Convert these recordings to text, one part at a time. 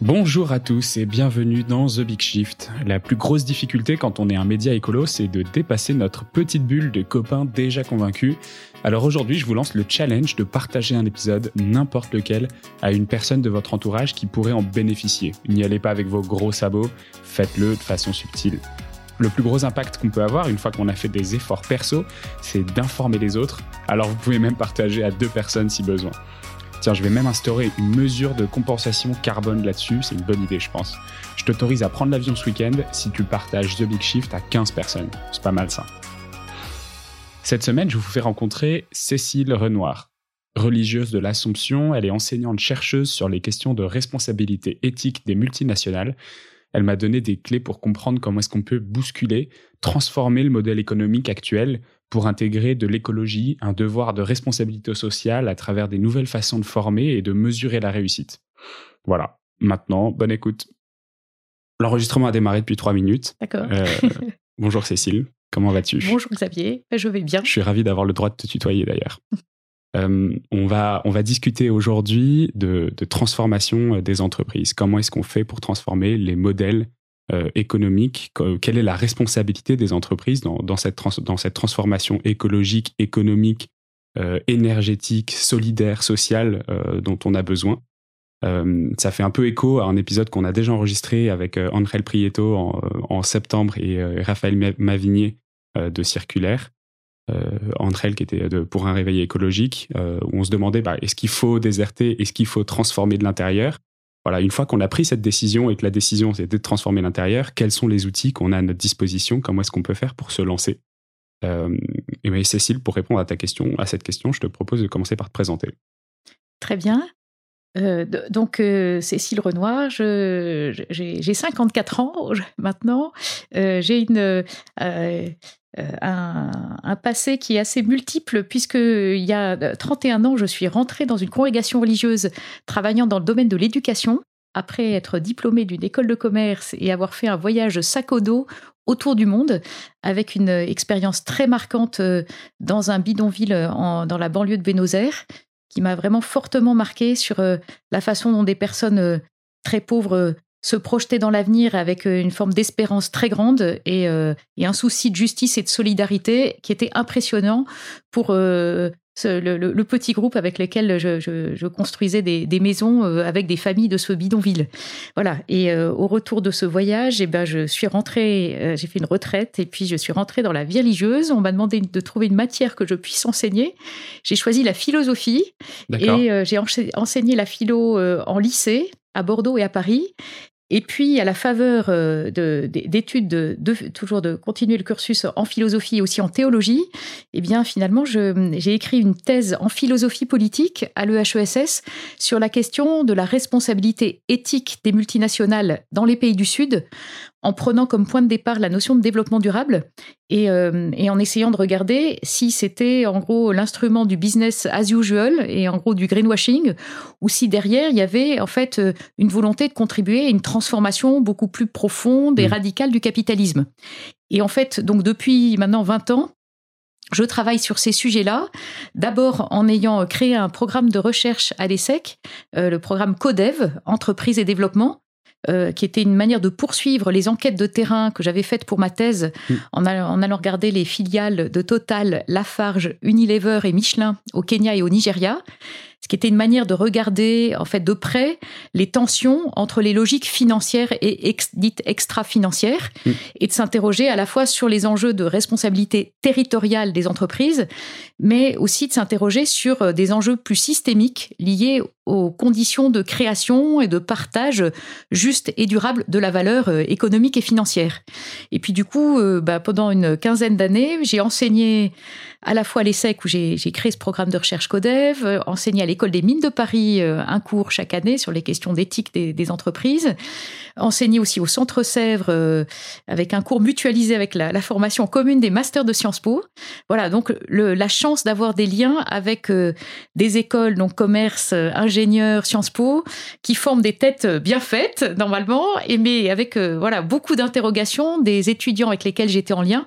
Bonjour à tous et bienvenue dans The Big Shift. La plus grosse difficulté quand on est un média écolo, c'est de dépasser notre petite bulle de copains déjà convaincus. Alors aujourd'hui, je vous lance le challenge de partager un épisode, n'importe lequel, à une personne de votre entourage qui pourrait en bénéficier. N'y allez pas avec vos gros sabots, faites-le de façon subtile. Le plus gros impact qu'on peut avoir une fois qu'on a fait des efforts perso, c'est d'informer les autres. Alors vous pouvez même partager à deux personnes si besoin. Tiens, je vais même instaurer une mesure de compensation carbone là-dessus, c'est une bonne idée je pense. Je t'autorise à prendre l'avion ce week-end si tu partages The Big Shift à 15 personnes. C'est pas mal ça. Cette semaine, je vous fais rencontrer Cécile Renoir. Religieuse de l'Assomption, elle est enseignante chercheuse sur les questions de responsabilité éthique des multinationales. Elle m'a donné des clés pour comprendre comment est-ce qu'on peut bousculer, transformer le modèle économique actuel pour intégrer de l'écologie, un devoir de responsabilité sociale à travers des nouvelles façons de former et de mesurer la réussite. Voilà, maintenant, bonne écoute. L'enregistrement a démarré depuis trois minutes. D'accord. Euh, bonjour Cécile, comment vas-tu? Bonjour Xavier, je vais bien. Je suis ravi d'avoir le droit de te tutoyer d'ailleurs. Euh, on, va, on va discuter aujourd'hui de, de, transformation des entreprises. Comment est-ce qu'on fait pour transformer les modèles euh, économique, quelle est la responsabilité des entreprises dans, dans, cette, dans cette transformation écologique, économique, euh, énergétique, solidaire, sociale euh, dont on a besoin? ça fait un peu écho à un épisode qu'on a déjà enregistré avec André Prieto en, en, septembre et Raphaël Mavigné de Circulaire. André qui était pour un réveil écologique, où on se demandait bah, est-ce qu'il faut déserter, est-ce qu'il faut transformer de l'intérieur? Voilà, une fois qu'on a pris cette décision et que la décision c'est de transformer l'intérieur, quels sont les outils qu'on a à notre disposition? Comment est-ce qu'on peut faire pour se lancer? Euh, Et bien, Cécile, pour répondre à ta question, à cette question, je te propose de commencer par te présenter. Très bien. Euh, donc, euh, Cécile Renoir, j'ai 54 ans maintenant. j'ai une, un, un, passé qui est assez multiple, puisqu'il y a 31 ans, je suis rentrée dans une congrégation religieuse travaillant dans le domaine de l'éducation. Après être diplômée d'une école de commerce et avoir fait un voyage sac au dos autour du monde, avec une expérience très marquante dans un bidonville dans la banlieue de Buenos Aires, qui m'a vraiment fortement marqué sur euh, la façon dont des personnes euh, très pauvres euh, se projetaient dans l'avenir avec une forme d'espérance très grande et, un souci de justice et de solidarité qui était impressionnant pour le, petit groupe avec lequel je, construisais des, maisons euh, avec des familles de ce bidonville. Voilà. Et euh, au retour de ce voyage, eh ben, je suis rentrée, euh, j'ai fait une retraite et puis je suis rentrée dans la vie religieuse. On m'a demandé de trouver une matière que je puisse enseigner. J'ai choisi la philosophie et j'ai enseigné la philo en lycée à Bordeaux et à Paris. Et puis, à la faveur euh, d'études, de, toujours de continuer le cursus en philosophie et aussi en théologie, eh bien, finalement, j'ai écrit une thèse en philosophie politique à l'EHESS sur la question de la responsabilité éthique des multinationales dans les pays du Sud, en prenant comme point de départ la notion de développement durable et, euh, et en essayant de regarder si c'était en gros l'instrument du business as usual et en gros du greenwashing, ou si derrière il y avait en fait euh, une volonté de contribuer à une transformation beaucoup plus profonde et mmh. radicale du capitalisme. Et en fait, donc depuis maintenant 20 ans, je travaille sur ces sujets-là, d'abord en ayant créé un programme de recherche à l'ESSEC, euh, le programme CODEV, Entreprise et Développement, euh, qui était une manière de poursuivre les enquêtes de terrain que j'avais faites pour ma thèse mm. en, en, allant regarder les filiales de Total, Lafarge, Unilever et Michelin au Kenya et au Nigeria ce qui était une manière de regarder en fait de près les tensions entre les logiques financières et dites extra-financières mm. et de s'interroger à la fois sur les enjeux de responsabilité territoriale des entreprises, mais aussi de s'interroger sur euh, des enjeux plus systémiques liés aux conditions de création et de partage juste et durable de la valeur euh, économique et financière. Et puis du coup, euh, bah, pendant une quinzaine d'années, j'ai enseigné à la fois à l'ESSEC où j'ai créé ce programme de recherche CODEV, enseigné à l'École des mines de Paris euh, un cours chaque année sur les questions d'éthique des, entreprises, enseigné aussi au Centre Sèvres euh, avec un cours mutualisé avec la, formation commune des masters de Sciences Po. Voilà, donc la chance d'avoir des liens avec des écoles, donc commerce, ingénieurs, Sciences Po, qui forment des têtes bien faites normalement, et mais avec voilà beaucoup d'interrogations des étudiants avec lesquels j'étais en lien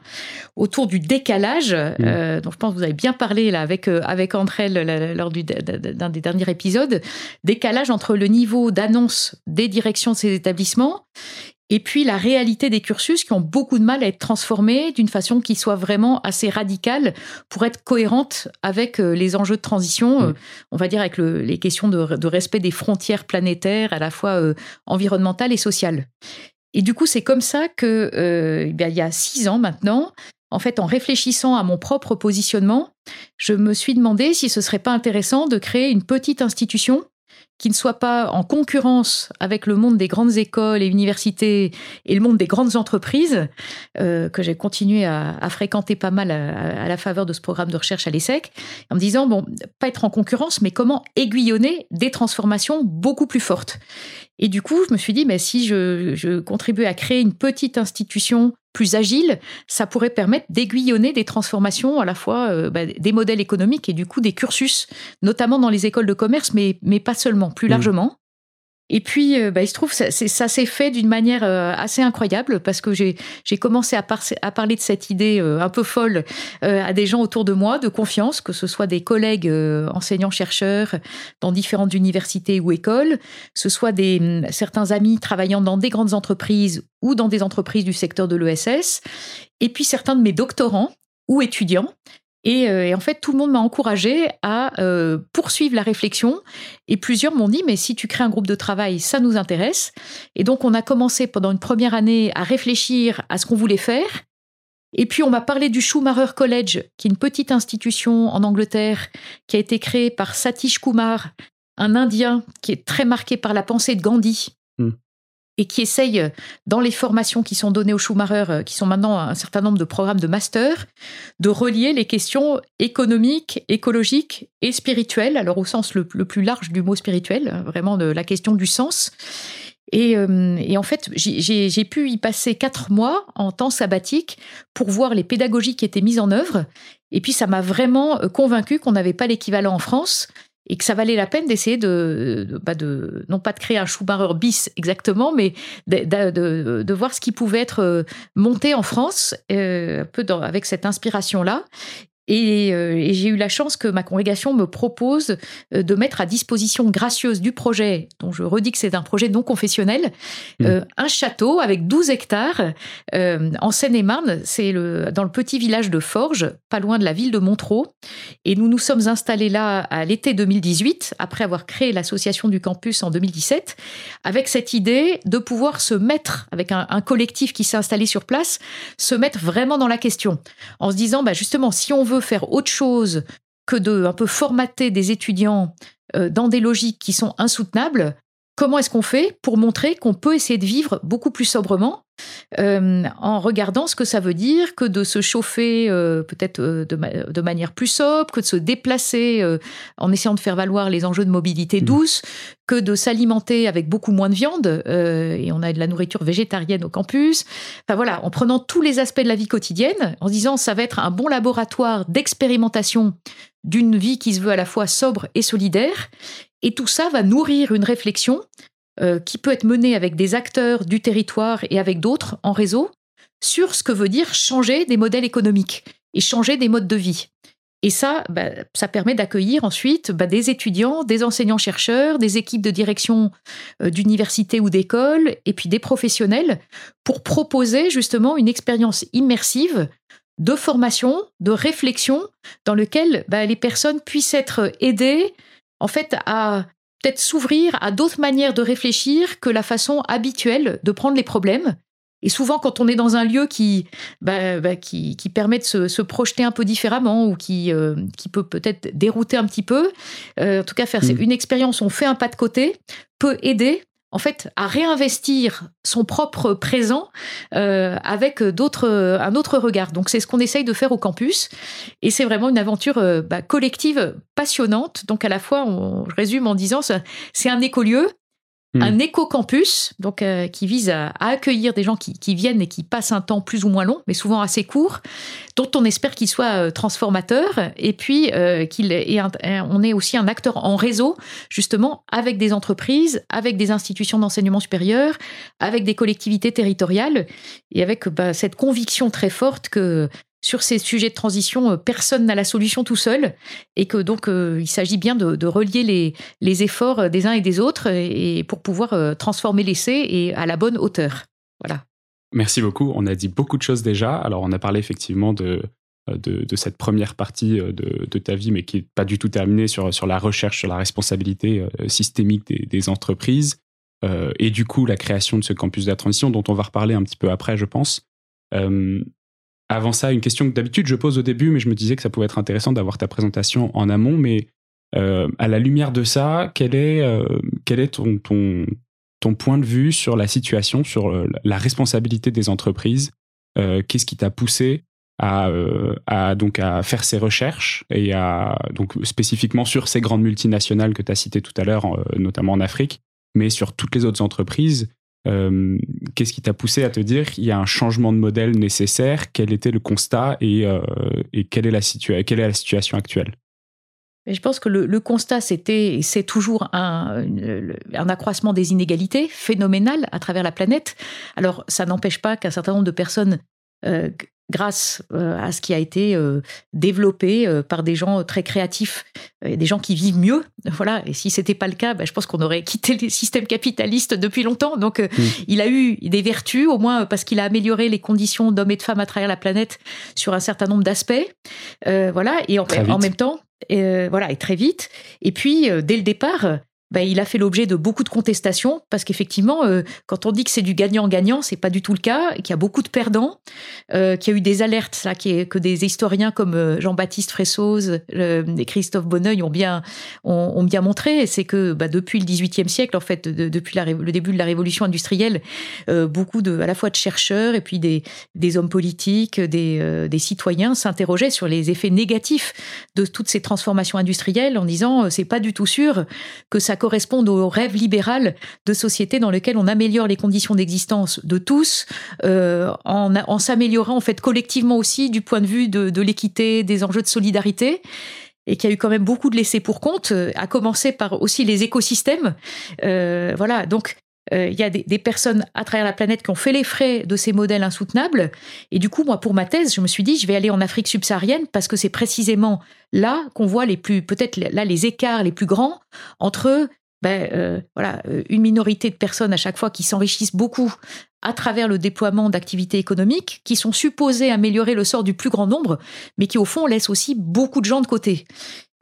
autour du décalage. Mmh. Donc je pense que vous avez bien parlé là avec euh, avec André lors du, d'un des derniers épisodes, décalage entre le niveau d'annonce des directions de ces établissements et puis la réalité des cursus qui ont beaucoup de mal à être transformés d'une façon qui soit vraiment assez radicale pour être cohérente avec euh, les enjeux de transition, euh, on va dire avec les questions de, respect des frontières planétaires à la fois euh, environnementales et sociales. Et du coup, c'est comme ça que, eh il y a six ans maintenant, en fait, en réfléchissant à mon propre positionnement, je me suis demandé si ce serait pas intéressant de créer une petite institution qui ne soit pas en concurrence avec le monde des grandes écoles et universités et le monde des grandes entreprises, euh, que j'ai continué à, fréquenter pas mal à, la faveur de ce programme de recherche à l'ESSEC, en me disant, bon, pas être en concurrence, mais comment aiguillonner des transformations beaucoup plus fortes. Et du coup, je me suis dit, mais si je, je contribuais à créer une petite institution plus agile, ça pourrait permettre d'aiguillonner des transformations à la fois euh, bah, des modèles économiques et du coup des cursus, notamment dans les écoles de commerce, mais, mais pas seulement, plus mmh. largement. Et puis, euh, bah, il se trouve, ça, ça s'est fait d'une manière euh, assez incroyable parce que j'ai commencé à, parler de cette idée un peu folle à des gens autour de moi, de confiance, que ce soit des collègues enseignants-chercheurs dans différentes universités ou écoles, ce soit des, hum, certains amis travaillant dans des grandes entreprises ou dans des entreprises du secteur de l'ESS, et puis certains de mes doctorants ou étudiants. Euh, et, en fait, tout le monde m'a encouragé à euh, poursuivre la réflexion. Et plusieurs m'ont dit, mais si tu crées un groupe de travail, ça nous intéresse. Et donc, on a commencé pendant une première année à réfléchir à ce qu'on voulait faire. Et puis, on m'a parlé du Schumacher College, qui est une petite institution en Angleterre qui a été créée par Satish Kumar, un Indien qui est très marqué par la pensée de Gandhi et qui essaye, euh, dans les formations qui sont données aux Schumacher, euh, qui sont maintenant un certain nombre de programmes de master, de relier les questions économiques, écologiques et spirituelles, alors au sens le, plus large du mot spirituel, hein, vraiment de la question du sens. Et, euh, et en fait, j'ai pu y passer quatre mois en temps sabbatique pour voir les pédagogies qui étaient mises en œuvre. Et puis, ça m'a vraiment convaincu qu'on n'avait pas l'équivalent en France et que ça valait la peine d'essayer de, de, bah, de, non pas de créer un Schumacher bis exactement, mais de, de voir ce qui pouvait être euh, monté en France, euh, un peu dans, avec cette inspiration-là, euh, et, j'ai eu la chance que ma congrégation me propose euh, de mettre à disposition gracieuse du projet, dont je redis que c'est un projet non confessionnel, mmh. euh, un château avec 12 hectares en Seine-et-Marne. C'est le, dans le petit village de Forges, pas loin de la ville de Montreux. Et nous nous sommes installés là à l'été 2018, après avoir créé l'association du campus en 2017, avec cette idée de pouvoir se mettre, avec un, un collectif qui s'est installé sur place, se mettre vraiment dans la question, en se disant, bah justement, si on veut faire autre chose que de un peu formater des étudiants euh, dans des logiques qui sont insoutenables, comment est-ce qu'on fait pour montrer qu'on peut essayer de vivre beaucoup plus sobrement euh, en regardant ce que ça veut dire que de se chauffer euh, peut-être euh, de, manière plus sobre, que de se déplacer en essayant de faire valoir les enjeux de mobilité mmh. douce, que de s'alimenter avec beaucoup moins de viande, et on a de la nourriture végétarienne au campus. Enfin voilà, en prenant tous les aspects de la vie quotidienne, en se disant ça va être un bon laboratoire d'expérimentation d'une vie qui se veut à la fois sobre et solidaire, et tout ça va nourrir une réflexion euh, qui peut être menée avec des acteurs du territoire et avec d'autres en réseau sur ce que veut dire changer des modèles économiques et changer des modes de vie. Et ça, bah, ça permet d'accueillir ensuite bah, des étudiants, des enseignants-chercheurs, des équipes de direction euh, d'université ou d'école, et puis des professionnels, pour proposer justement une expérience immersive de formation, de réflexion, dans lequel bah, les personnes puissent être aidées en fait à peut-être s'ouvrir à d'autres manières de réfléchir que la façon habituelle de prendre les problèmes. Et souvent, quand on est dans un lieu qui, bah, bah, qui, permet de se, projeter un peu différemment ou qui, euh, qui peut peut-être dérouter un petit peu, euh, en tout cas faire mmh. une expérience, on fait un pas de côté, peut aider en fait, à réinvestir son propre présent euh, avec d'autres, un autre regard. Donc, c'est ce qu'on essaye de faire au campus. Et c'est vraiment une aventure euh, bah, collective passionnante. Donc, à la fois, on, je résume en disant, c'est un écolieu, Hmm. un éco-campus, donc euh, qui vise à, accueillir des gens qui, viennent et qui passent un temps plus ou moins long, mais souvent assez court, dont on espère qu'il soit euh, transformateur, et puis euh, qu'il est on est aussi un acteur en réseau, justement, avec des entreprises, avec des institutions d'enseignement supérieur, avec des collectivités territoriales, et avec bah, cette conviction très forte que sur ces sujets de transition, personne n'a la solution tout seul, et que donc il s'agit bien de, relier les, efforts des uns et des autres, et, pour pouvoir transformer l'essai et à la bonne hauteur. Voilà. Merci beaucoup. On a dit beaucoup de choses déjà. Alors, on a parlé effectivement de, cette première partie de, ta vie, mais qui n'est pas du tout terminée sur, la recherche, sur la responsabilité systémique des, entreprises. Euh, et du coup la création de ce campus de la transition dont on va reparler un petit peu après, je pense. Euh, avant ça, une question que d'habitude je pose au début, mais je me disais que ça pouvait être intéressant d'avoir ta présentation en amont. Mais euh, à la lumière de ça, quel est, quel est ton, ton, ton, point de vue sur la situation, sur la responsabilité des entreprises Qu'est-ce qui t'a poussé à, à, donc à faire ces recherches et à donc spécifiquement sur ces grandes multinationales que tu as citées tout à l'heure, notamment en Afrique mais sur toutes les autres entreprises, euh, qu'est-ce qui t'a poussé à te dire qu'il y a un changement de modèle nécessaire? Quel était le constat et, euh, quelle, est la situation actuelle? Je pense que le, constat, c'était, c'est toujours un, un, accroissement des inégalités phénoménal à travers la planète. Alors, ça n'empêche pas qu'un certain nombre de personnes euh, grâce euh, à ce qui a été euh, développé euh, par des gens très créatifs, des gens qui vivent mieux. Voilà. Et si c'était pas le cas, bah, je pense qu'on aurait quitté le système capitaliste depuis longtemps. Donc, mm. il a eu des vertus, au moins parce qu'il a amélioré les conditions d'hommes et de femmes à travers la planète sur un certain nombre d'aspects. voilà. Et en, en même temps, voilà, et très vite. Et puis, dès le départ, bah, il a fait l'objet de beaucoup de contestations parce qu'effectivement, euh, quand on dit que c'est du gagnant-gagnant, c'est pas du tout le cas, qu'il y a beaucoup de perdants, euh, qu'il y a eu des alertes là, que des historiens comme euh, Jean-Baptiste Fressoz et Christophe Bonneuil ont bien, ont, bien montré, c'est que bah, depuis le XVIIIe siècle, en fait, depuis le début de la révolution industrielle, beaucoup de, à la fois de chercheurs et puis des, des hommes politiques, des, des citoyens s'interrogeaient sur les effets négatifs de toutes ces transformations industrielles en disant c'est pas du tout sûr que ça correspondent au rêve libéral de société dans lequel on améliore les conditions d'existence de tous, euh, en, s'améliorant en fait collectivement aussi du point de vue de, l'équité, des enjeux de solidarité et qui a eu quand même beaucoup de laissés pour compte, à commencer par aussi les écosystèmes. Euh, voilà, donc il y a des, des, personnes à travers la planète qui ont fait les frais de ces modèles insoutenables. Et du coup, moi, pour ma thèse, je me suis dit, je vais aller en Afrique subsaharienne parce que c'est précisément là qu'on voit les plus, peut-être là, les écarts les plus grands entre ben, euh, voilà, euh, une minorité de personnes à chaque fois qui s'enrichissent beaucoup à travers le déploiement d'activités économiques qui sont supposées améliorer le sort du plus grand nombre, mais qui au fond laissent aussi beaucoup de gens de côté.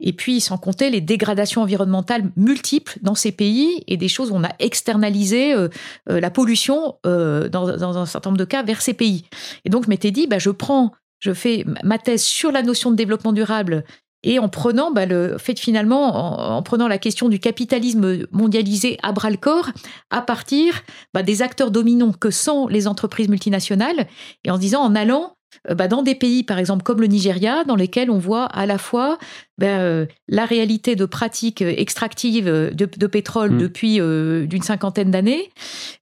Et puis, sans compter les dégradations environnementales multiples dans ces pays et des choses où on a externalisé euh, la pollution dans, un certain nombre de cas vers ces pays. Et donc, je m'étais dit, ben, je prends je fais ma thèse sur la notion de développement durable et en prenant bah, le fait finalement, en, prenant la question du capitalisme mondialisé à bras le corps, à partir bah, des acteurs dominants que sont les entreprises multinationales, et en disant en allant euh, bah, dans des pays, par exemple, comme le Nigeria, dans lesquels on voit à la fois ben, euh, la réalité de pratiques extractives de, pétrole mmh. depuis euh, d'une cinquantaine d'années,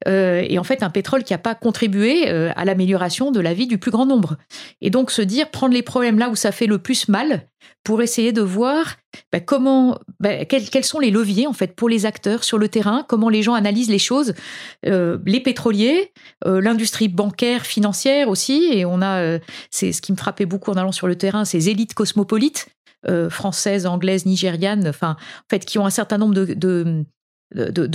et en fait un pétrole qui n'a pas contribué à l'amélioration de la vie du plus grand nombre. Et donc se dire, prendre les problèmes là où ça fait le plus mal, pour essayer de voir ben, comment, ben, quels, sont les leviers en fait pour les acteurs sur le terrain, comment les gens analysent les choses, les pétroliers, l'industrie bancaire, financière aussi, et on a, c'est ce qui me frappait beaucoup en allant sur le terrain, ces élites cosmopolites euh, françaises, anglaises, nigérianes, enfin, en fait, qui ont un certain nombre de,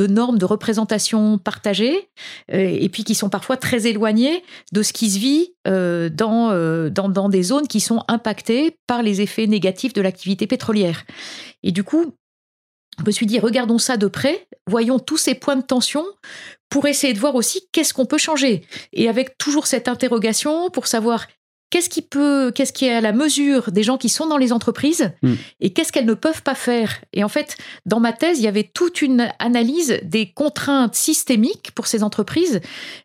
normes de représentation partagées, euh, et puis qui sont parfois très éloignées de ce qui se vit euh, dans, dans, dans, des zones qui sont impactées par les effets négatifs de l'activité pétrolière. Et du coup, je me suis dit, regardons ça de près, voyons tous ces points de tension pour essayer de voir aussi qu'est-ce qu'on peut changer. Et avec toujours cette interrogation pour savoir qu'est-ce qui peut, qu'est-ce qui est à la mesure des gens qui sont dans les entreprises hmm. et qu'est-ce qu'elles ne peuvent pas faire? Et en fait, dans ma thèse, il y avait toute une analyse des contraintes systémiques pour ces entreprises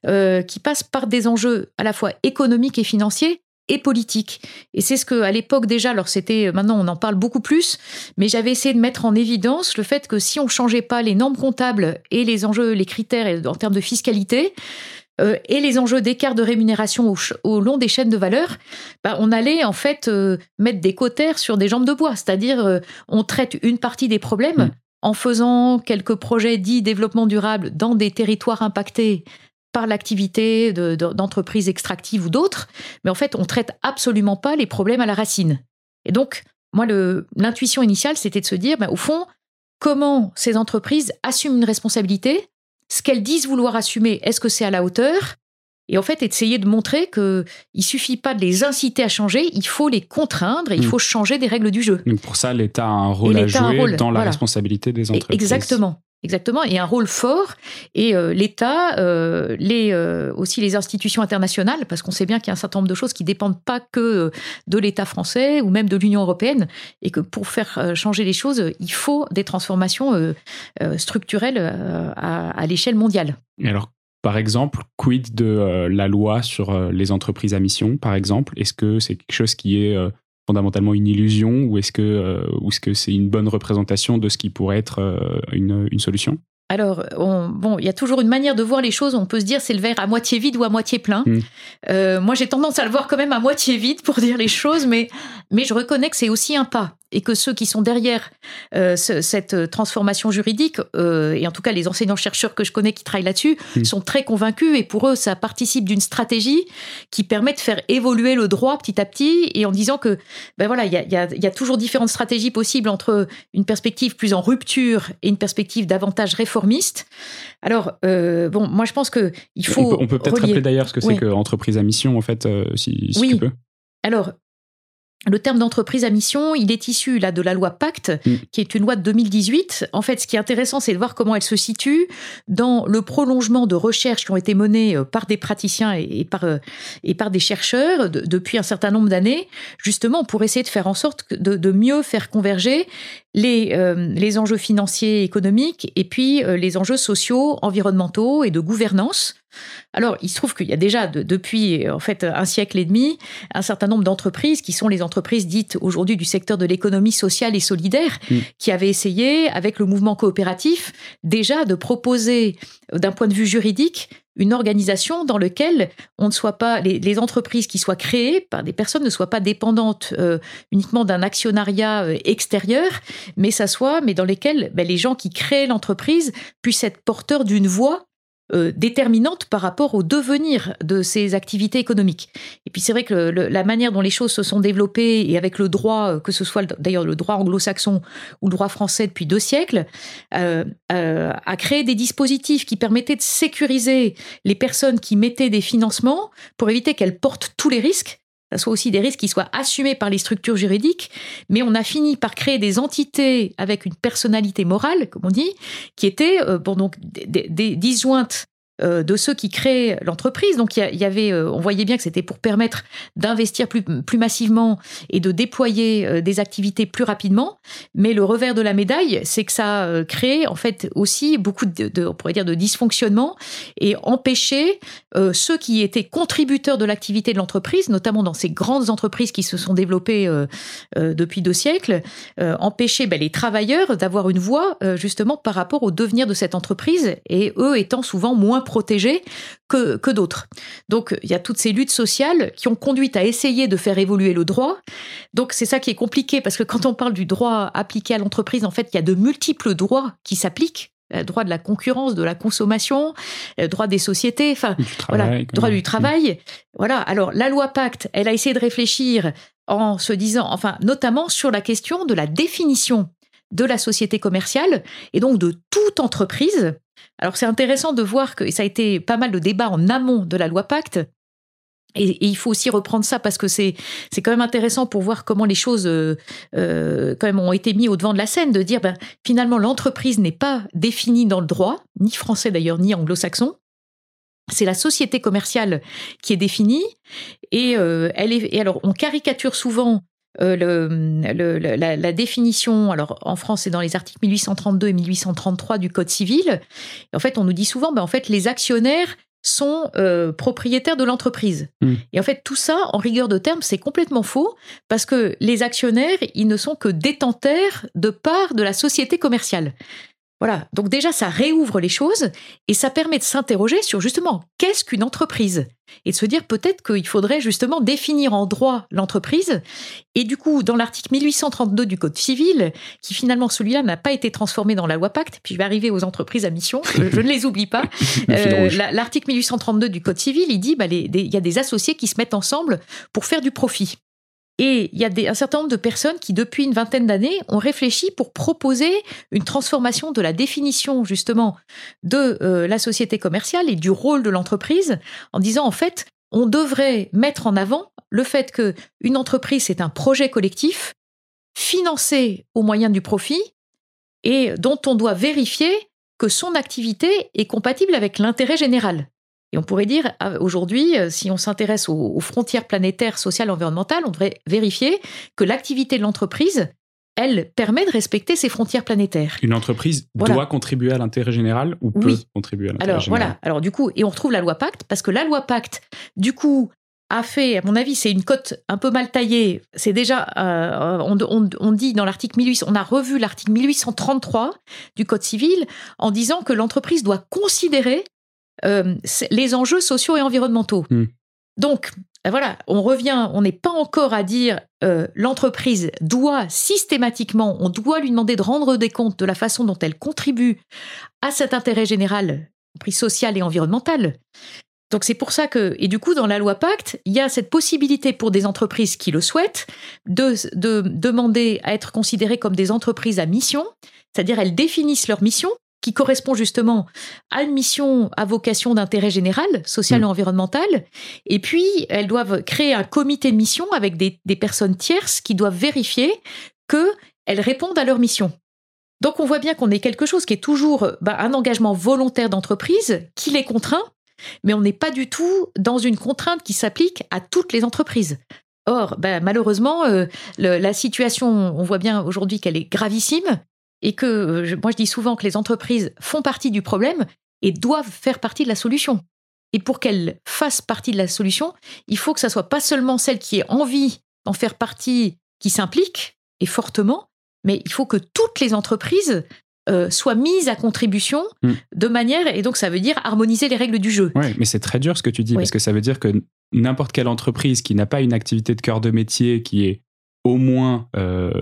euh, qui passent par des enjeux à la fois économiques et financiers et politiques. Et c'est ce que, à l'époque déjà, alors c'était, maintenant on en parle beaucoup plus, mais j'avais essayé de mettre en évidence le fait que si on changeait pas les normes comptables et les enjeux, les critères en termes de fiscalité, euh, et les enjeux d'écart de rémunération au, long des chaînes de valeur, bah, on allait en fait euh, mettre des cotères sur des jambes de bois, c'est-à-dire euh, on traite une partie des problèmes mm. en faisant quelques projets dits développement durable dans des territoires impactés par l'activité d'entreprises extractives ou d'autres, mais en fait, on traite absolument pas les problèmes à la racine. Et donc, moi, l'intuition initiale, c'était de se dire, ben, au fond, comment ces entreprises assument une responsabilité, ce qu'elles disent vouloir assumer, est-ce que c'est à la hauteur? Et en fait, essayer de montrer qu'il ne suffit pas de les inciter à changer, il faut les contraindre et il mm. faut changer des règles du jeu. Donc pour ça, l'État a un rôle à jouer dans la responsabilité des entreprises. Exactement. Exactement, et un rôle fort. Et euh, l'État, euh, les, euh, aussi les institutions internationales, parce qu'on sait bien qu'il y a un certain nombre de choses qui dépendent pas que de l'État français ou même de l'Union européenne, et que pour faire changer les choses, il faut des transformations structurelles à, l'échelle mondiale. Alors, par exemple, quid de la loi sur les entreprises à mission, par exemple? Est-ce que c'est quelque chose qui est fondamentalement une illusion ou est-ce que euh, est-ce que c'est une bonne représentation de ce qui pourrait être euh, une, une solution? Alors, bon, il y a toujours une manière de voir les choses. On peut se dire c'est le verre à moitié vide ou à moitié plein. Hmm. Euh, moi, j'ai tendance à le voir quand même à moitié vide pour dire les choses, mais mais je reconnais que c'est aussi un pas et que ceux qui sont derrière euh, cette transformation juridique, euh, et en tout cas les enseignants-chercheurs que je connais qui travaillent là-dessus, mmh. sont très convaincus et pour eux, ça participe d'une stratégie qui permet de faire évoluer le droit petit à petit et en disant que, ben voilà, il y a, y a, toujours différentes stratégies possibles entre une perspective plus en rupture et une perspective davantage réformiste. Alors, euh, bon, moi je pense que il faut. On peut, peut-être rappeler d'ailleurs ce que c'est que entreprise à mission, en fait, si, si oui. tu peux. Alors, le terme d'entreprise à mission, il est issu là de la loi Pacte, mm. qui est une loi de 2018. En fait, ce qui est intéressant, c'est de voir comment elle se situe dans le prolongement de recherches qui ont été menées euh, par des praticiens et par euh, et par des chercheurs depuis un certain nombre d'années, justement pour essayer de faire en sorte de, de mieux faire converger les euh, les enjeux financiers, économiques, et puis les enjeux sociaux, environnementaux et de gouvernance alors, il se trouve qu'il y a déjà depuis en fait un siècle et demi un certain nombre d'entreprises qui sont les entreprises dites aujourd'hui du secteur de l'économie sociale et solidaire, mm. qui avaient essayé avec le mouvement coopératif déjà de proposer d'un point de vue juridique une organisation dans laquelle on ne soit pas les, entreprises qui soient créées par des personnes ne soient pas dépendantes euh, uniquement d'un actionnariat euh, extérieur, mais ça soit mais dans lesquelles ben, les gens qui créent l'entreprise puissent être porteurs d'une voix euh, déterminante par rapport au devenir de ces activités économiques. Et puis c'est vrai que la manière dont les choses se sont développées et avec le droit, euh, que ce soit d'ailleurs le droit anglo-saxon ou le droit français depuis deux siècles, euh, a créé des dispositifs qui permettaient de sécuriser les personnes qui mettaient des financements pour éviter qu'elles portent tous les risques ça soit aussi des risques qui soient assumés par les structures juridiques, mais on a fini par créer des entités avec une personnalité morale, comme on dit, qui étaient bon, donc, des, disjointes euh, de ceux qui créent l'entreprise. Donc il y, avait, euh, on voyait bien que c'était pour permettre d'investir plus, massivement et de déployer euh, des activités plus rapidement. Mais le revers de la médaille, c'est que ça a créé en fait aussi beaucoup de, on pourrait dire, de dysfonctionnement et empêché ceux qui étaient contributeurs de l'activité de l'entreprise, notamment dans ces grandes entreprises qui se sont développées depuis deux siècles, empêcher ben, les travailleurs d'avoir une voix justement par rapport au devenir de cette entreprise et eux étant souvent moins protégés que, que d'autres. Donc il y a toutes ces luttes sociales qui ont conduit à essayer de faire évoluer le droit. Donc c'est ça qui est compliqué parce que quand on parle du droit appliqué à l'entreprise, en fait, il y a de multiples droits qui s'appliquent droit de la concurrence, de la consommation, droit des sociétés, enfin voilà, droit du travail. Voilà. Alors la loi Pacte, elle a essayé de réfléchir en se disant, enfin notamment sur la question de la définition de la société commerciale et donc de toute entreprise. Alors c'est intéressant de voir que ça a été pas mal de débats en amont de la loi Pacte. Et, il faut aussi reprendre ça parce que c'est c'est quand même intéressant pour voir comment les choses euh, euh, quand même ont été mis au devant de la scène de dire ben finalement l'entreprise n'est pas définie dans le droit ni français d'ailleurs ni anglo-saxon c'est la société commerciale qui est définie et euh, elle est et alors on caricature souvent euh, le, la, définition, alors en France c'est dans les articles 1832 et 1833 du Code civil. en fait, on nous dit souvent, ben, en fait, les actionnaires sont euh, propriétaires de l'entreprise. Hmm. Et en fait, tout ça, en rigueur de terme, c'est complètement faux, parce que les actionnaires, ils ne sont que détenteurs de parts de la société commerciale. Voilà, donc déjà ça réouvre les choses et ça permet de s'interroger sur justement qu'est-ce qu'une entreprise et de se dire peut-être qu'il faudrait justement définir en droit l'entreprise. Et du coup, dans l'article 1832 du Code civil, qui finalement celui-là n'a pas été transformé dans la loi Pacte, puis je vais arriver aux entreprises à mission, je, ne les oublie pas. Euh, l'article 1832 du Code civil, il dit bah, il y a des associés qui se mettent ensemble pour faire du profit. Et il y a un certain nombre de personnes qui, depuis une vingtaine d'années, ont réfléchi pour proposer une transformation de la définition justement de euh, la société commerciale et du rôle de l'entreprise, en disant en fait, on devrait mettre en avant le fait que une entreprise c'est un projet collectif financé au moyen du profit et dont on doit vérifier que son activité est compatible avec l'intérêt général. Et on pourrait dire, ah, aujourd'hui, euh, si on s'intéresse aux, frontières planétaires, sociales, environnementales, on devrait vérifier que l'activité de l'entreprise, elle permet de respecter ces frontières planétaires. Une entreprise doit contribuer à l'intérêt général ou peut contribuer à l'intérêt général Alors voilà, alors du coup, et on retrouve la loi Pacte, parce que la loi Pacte, du coup, a fait, à mon avis, c'est une cote un peu mal taillée. C'est déjà, euh, on, dit dans l'article 1800, on a revu l'article 1833 du Code civil en disant que l'entreprise doit considérer euh, les enjeux sociaux et environnementaux. Hmm. Donc, euh, voilà, on revient, on n'est pas encore à dire euh, l'entreprise doit systématiquement, on doit lui demander de rendre des comptes de la façon dont elle contribue à cet intérêt général, compris social et environnemental. Donc c'est pour ça que, et du coup, dans la loi Pacte, il y a cette possibilité pour des entreprises qui le souhaitent de, de demander à être considérées comme des entreprises à mission, c'est-à-dire elles définissent leur mission, qui correspond justement à une mission à vocation d'intérêt général, social mm. et environnemental. Et puis, elles doivent créer un comité de mission avec des, personnes tierces qui doivent vérifier qu'elles répondent à leur mission. Donc, on voit bien qu'on est quelque chose qui est toujours bah, un engagement volontaire d'entreprise qui les contraint, mais on n'est pas du tout dans une contrainte qui s'applique à toutes les entreprises. Or, bah, malheureusement, euh, la situation, on voit bien aujourd'hui qu'elle est gravissime et que euh, moi je dis souvent que les entreprises font partie du problème et doivent faire partie de la solution. Et pour qu'elles fassent partie de la solution, il faut que ça soit pas seulement celle qui ait envie d'en faire partie qui s'implique et fortement, mais il faut que toutes les entreprises euh, soient mises à contribution hmm. de manière et donc ça veut dire harmoniser les règles du jeu. Oui, mais c'est très dur ce que tu dis parce que ça veut dire que n'importe quelle entreprise qui n'a pas une activité de cœur de métier qui est au moins euh,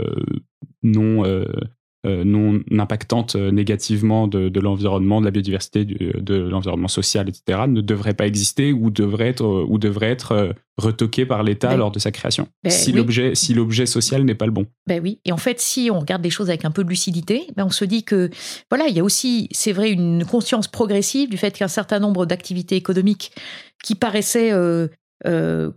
non euh, non impactante euh, négativement de, l'environnement, de la biodiversité, de l'environnement social, etc., ne devrait pas exister ou devrait être, ou être euh, retoqué par l'État ben lors de sa création, ben si l'objet si l'objet social n'est pas le bon. Ben oui, et en fait, si on regarde les choses avec un peu de lucidité, ben on se dit que voilà, il y a aussi, c'est vrai, une conscience progressive du fait qu'un certain nombre d'activités économiques qui paraissaient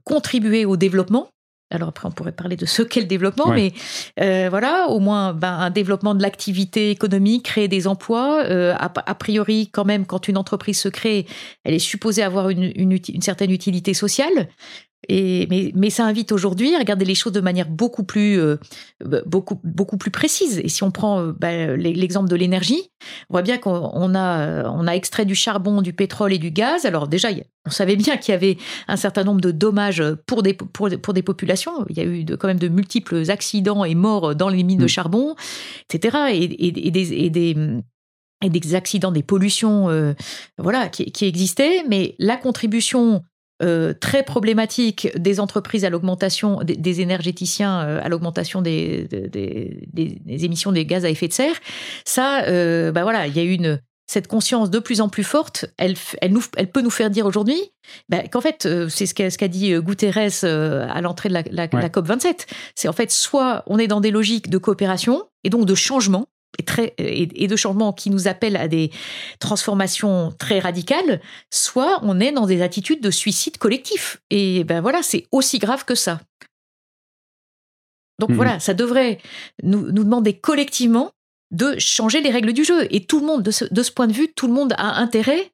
contribuer au développement, alors après, on pourrait parler de ce qu'est le développement, mais euh, voilà, au moins ben, un développement de l'activité économique, créer des emplois. Euh, a, priori, quand même, quand une entreprise se crée, elle est supposée avoir une, une, une certaine utilité sociale. Et, mais, mais ça invite aujourd'hui à regarder les choses de manière beaucoup plus, euh, beaucoup, beaucoup plus précise. Et si on prend euh, bah, l'exemple de l'énergie, on voit bien qu'on a, on a extrait du charbon, du pétrole et du gaz. Alors déjà, on savait bien qu'il y avait un certain nombre de dommages pour des, pour, pour des populations. Il y a eu de, quand même de multiples accidents et morts dans les mines de mmh. charbon, etc. Et, et, et des, et des et des accidents, des pollutions, euh, voilà, qui, qui existaient. Mais la contribution euh, très problématique des entreprises à l'augmentation des, énergéticiens euh, à l'augmentation des, des, émissions des gaz à effet de serre. Ça, euh, bah voilà, il y a une cette conscience de plus en plus forte, elle, elle, nous, elle peut nous faire dire aujourd'hui bah, qu'en fait, c'est ce qu'a ce dit Guterres à l'entrée de la, la COP 27. C'est en fait soit on est dans des logiques de coopération et donc de changement, et, très, et, de changements qui nous appellent à des transformations très radicales, soit on est dans des attitudes de suicide collectif. Et ben voilà, c'est aussi grave que ça. Donc mmh voilà, ça devrait nous, nous, demander collectivement de changer les règles du jeu. Et tout le monde, de ce, de ce point de vue, tout le monde a intérêt,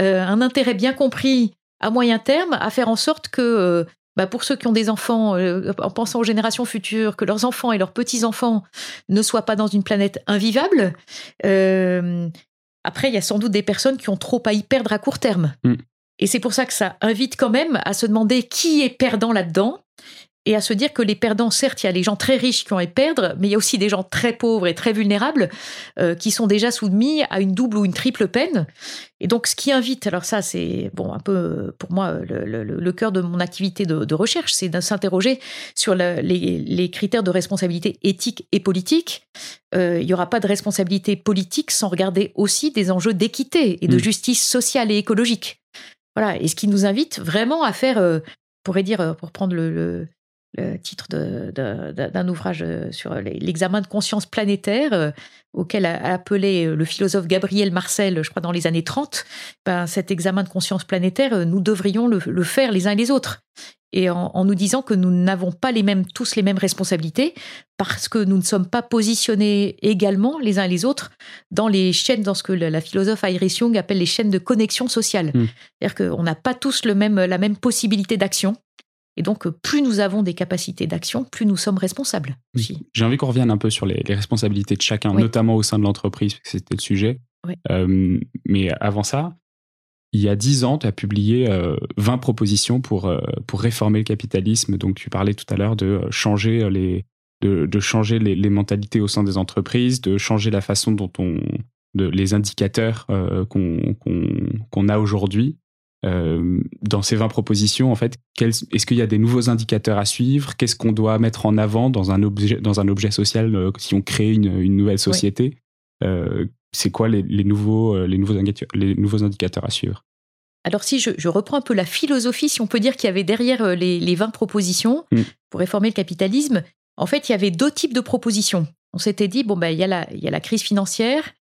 euh, un intérêt bien compris à moyen terme, à faire en sorte que euh, bah, pour ceux qui ont des enfants, euh, en pensant aux générations futures, que leurs enfants et leurs petits-enfants ne soient pas dans une planète invivable. Euh, après, il y a sans doute des personnes qui ont trop à y perdre à court terme. Mm. Et c'est pour ça que ça invite quand même à se demander qui est perdant là-dedans et à se dire que les perdants, certes, il y a les gens très riches qui ont à perdre, mais il y a aussi des gens très pauvres et très vulnérables euh, qui sont déjà soumis à une double ou une triple peine. Et donc, ce qui invite, alors ça, c'est bon un peu pour moi le, cœur de mon activité de, recherche, c'est de s'interroger sur les, critères de responsabilité éthique et politique. Euh, il n'y aura pas de responsabilité politique sans regarder aussi des enjeux d'équité et de mmh. justice sociale et écologique. Voilà, et ce qui nous invite vraiment à faire, euh, pourrait dire, euh, pour prendre le, le titre d'un ouvrage euh, sur l'examen de conscience planétaire, euh, auquel a appelé le philosophe Gabriel Marcel, je crois, dans les années 30. Ben, cet examen de conscience planétaire, euh, nous devrions le, faire les uns et les autres. Et en, nous disant que nous n'avons pas les mêmes, tous les mêmes responsabilités, parce que nous ne sommes pas positionnés également les uns et les autres dans les chaînes, dans ce que la, philosophe Iris Young appelle les chaînes de connexion sociale. Hmm. C'est-à-dire qu'on n'a pas tous le même, la même possibilité d'action. Et donc, plus nous avons des capacités d'action, plus nous sommes responsables J'ai envie qu'on revienne un peu sur les, responsabilités de chacun, notamment au sein de l'entreprise, parce que c'était le sujet. Euh, mais avant ça, il y a dix ans, tu as publié 20 euh, propositions pour, euh, pour réformer le capitalisme. Donc, tu parlais tout à l'heure de changer les, de, changer les, mentalités au sein des entreprises, de changer la façon dont on, de, les indicateurs qu'on a aujourd'hui. Euh, dans ces 20 propositions, en fait, est-ce qu'il y a des nouveaux indicateurs à suivre? Qu'est-ce qu'on doit mettre en avant dans un objet, dans un objet social euh, si on crée une, nouvelle société? Euh, C'est quoi les, nouveaux, les, nouveaux les nouveaux indicateurs à suivre? Alors si je, reprends un peu la philosophie, si on peut dire qu'il y avait derrière les, 20 propositions mm. pour réformer le capitalisme, en fait, il y avait deux types de propositions. On s'était dit, bon, ben, il, y a il y a la crise financière,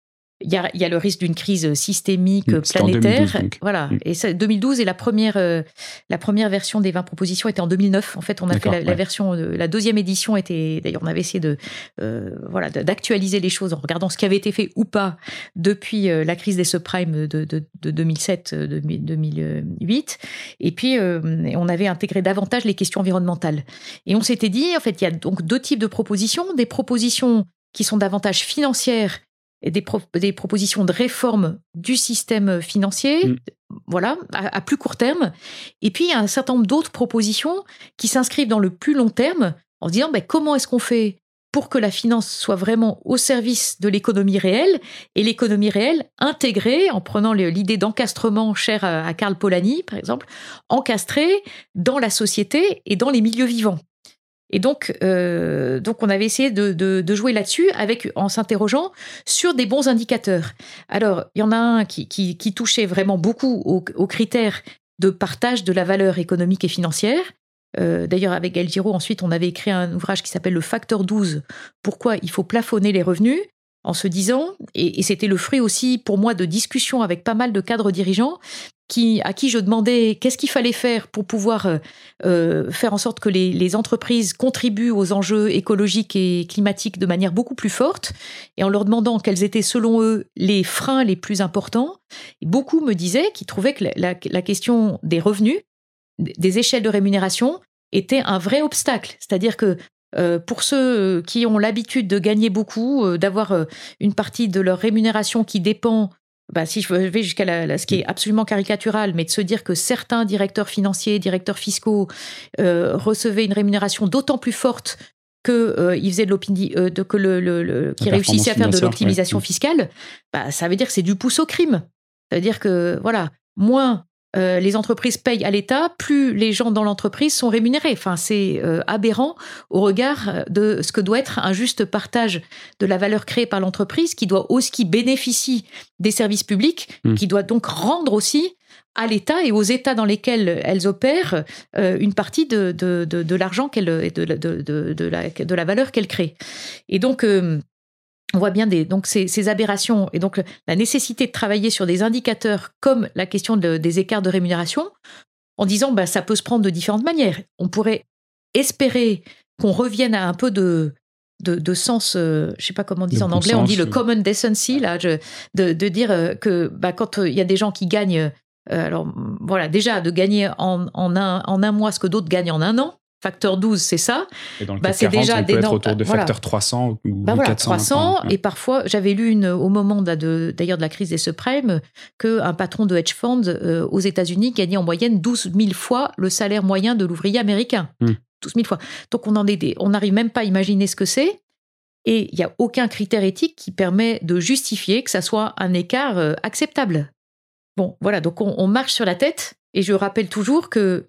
il y, a, le risque d'une crise systémique planétaire. voilà. Mm. Et 2012 est la première, euh, la première version des 20 propositions était en 2009. En fait, on a fait la, version, la deuxième édition était, d'ailleurs, on avait essayé de, euh, voilà, d'actualiser les choses en regardant ce qui avait été fait ou pas depuis euh, la crise des subprimes de, de, de 2007, 2008. Et puis, on avait intégré davantage les questions environnementales. Et on s'était dit, en fait, il y a donc deux types de propositions. Des propositions qui sont davantage financières des, des, propositions de réforme du système financier, mm. voilà, à, plus court terme. Et puis, il y a un certain nombre d'autres propositions qui s'inscrivent dans le plus long terme en se disant ben, comment est-ce qu'on fait pour que la finance soit vraiment au service de l'économie réelle et l'économie réelle intégrée, en prenant l'idée d'encastrement chère à Karl Polanyi, par exemple, encastrée dans la société et dans les milieux vivants? Et donc, euh, donc on avait essayé de, jouer là-dessus en s'interrogeant sur des bons indicateurs. Alors, il y en a un qui, touchait vraiment beaucoup aux, critères de partage de la valeur économique et financière. Euh, d'ailleurs, avec El Giro, ensuite, on avait écrit un ouvrage qui s'appelle Le facteur 12, pourquoi il faut plafonner les revenus en se disant, et, c'était le fruit aussi pour moi de discussions avec pas mal de cadres dirigeants, à qui je demandais qu'est-ce qu'il fallait faire pour pouvoir euh, euh, faire en sorte que les, entreprises contribuent aux enjeux écologiques et climatiques de manière beaucoup plus forte, et en leur demandant quels étaient selon eux les freins les plus importants. beaucoup me disaient qu'ils trouvaient que la question des revenus, des échelles de rémunération, était un vrai obstacle. C'est-à-dire que euh, pour ceux qui ont l'habitude de gagner beaucoup, d'avoir une partie de leur rémunération qui dépend, bah, si je vais jusqu'à ce qui est absolument caricatural, mais de se dire que certains directeurs financiers, directeurs fiscaux recevaient une rémunération d'autant plus forte que ils faisaient de de, que le, qui réussissaient à faire de l'optimisation fiscale, bah, ça veut dire que c'est du pouce au crime. Ça veut dire que voilà, moins euh, les entreprises payent à l'État, plus les gens dans l'entreprise sont rémunérés. Enfin, c'est euh, aberrant au regard de ce que doit être un juste partage de la valeur créée par l'entreprise, qui doit aussi qui bénéficie des services publics, mmh. qui doit donc rendre aussi à l'État et aux États dans lesquels elles opèrent euh, une partie de, de, l'argent qu'elle de, de, la, de la valeur qu'elles créent. Et donc on voit bien des, donc ces, aberrations et donc la nécessité de travailler sur des indicateurs comme la question des écarts de rémunération en disant bah, ça peut se prendre de différentes manières. On pourrait espérer qu'on revienne à un peu de, de, sens, euh, je sais pas comment on dit en anglais, on dit le common decency, là, de, dire euh, que bah, quand euh, il y a des gens qui gagnent, alors voilà, déjà de gagner en, en, un, en un mois ce que d'autres gagnent en un an, Facteur 12, c'est ça. bah, c'est déjà des être autour de facteur 300 ou bah, voilà, 300 et parfois j'avais lu une au moment d'ailleurs de, la crise des subprimes que un patron de hedge fund euh, aux États-Unis gagnait en moyenne 12 000 fois le salaire moyen de l'ouvrier américain. Hmm. 12 000 fois. Donc on en est on n'arrive même pas à imaginer ce que c'est. Et il n'y a aucun critère éthique qui permet de justifier que ça soit un écart euh, acceptable. Bon, voilà, donc on, marche sur la tête. Et je rappelle toujours que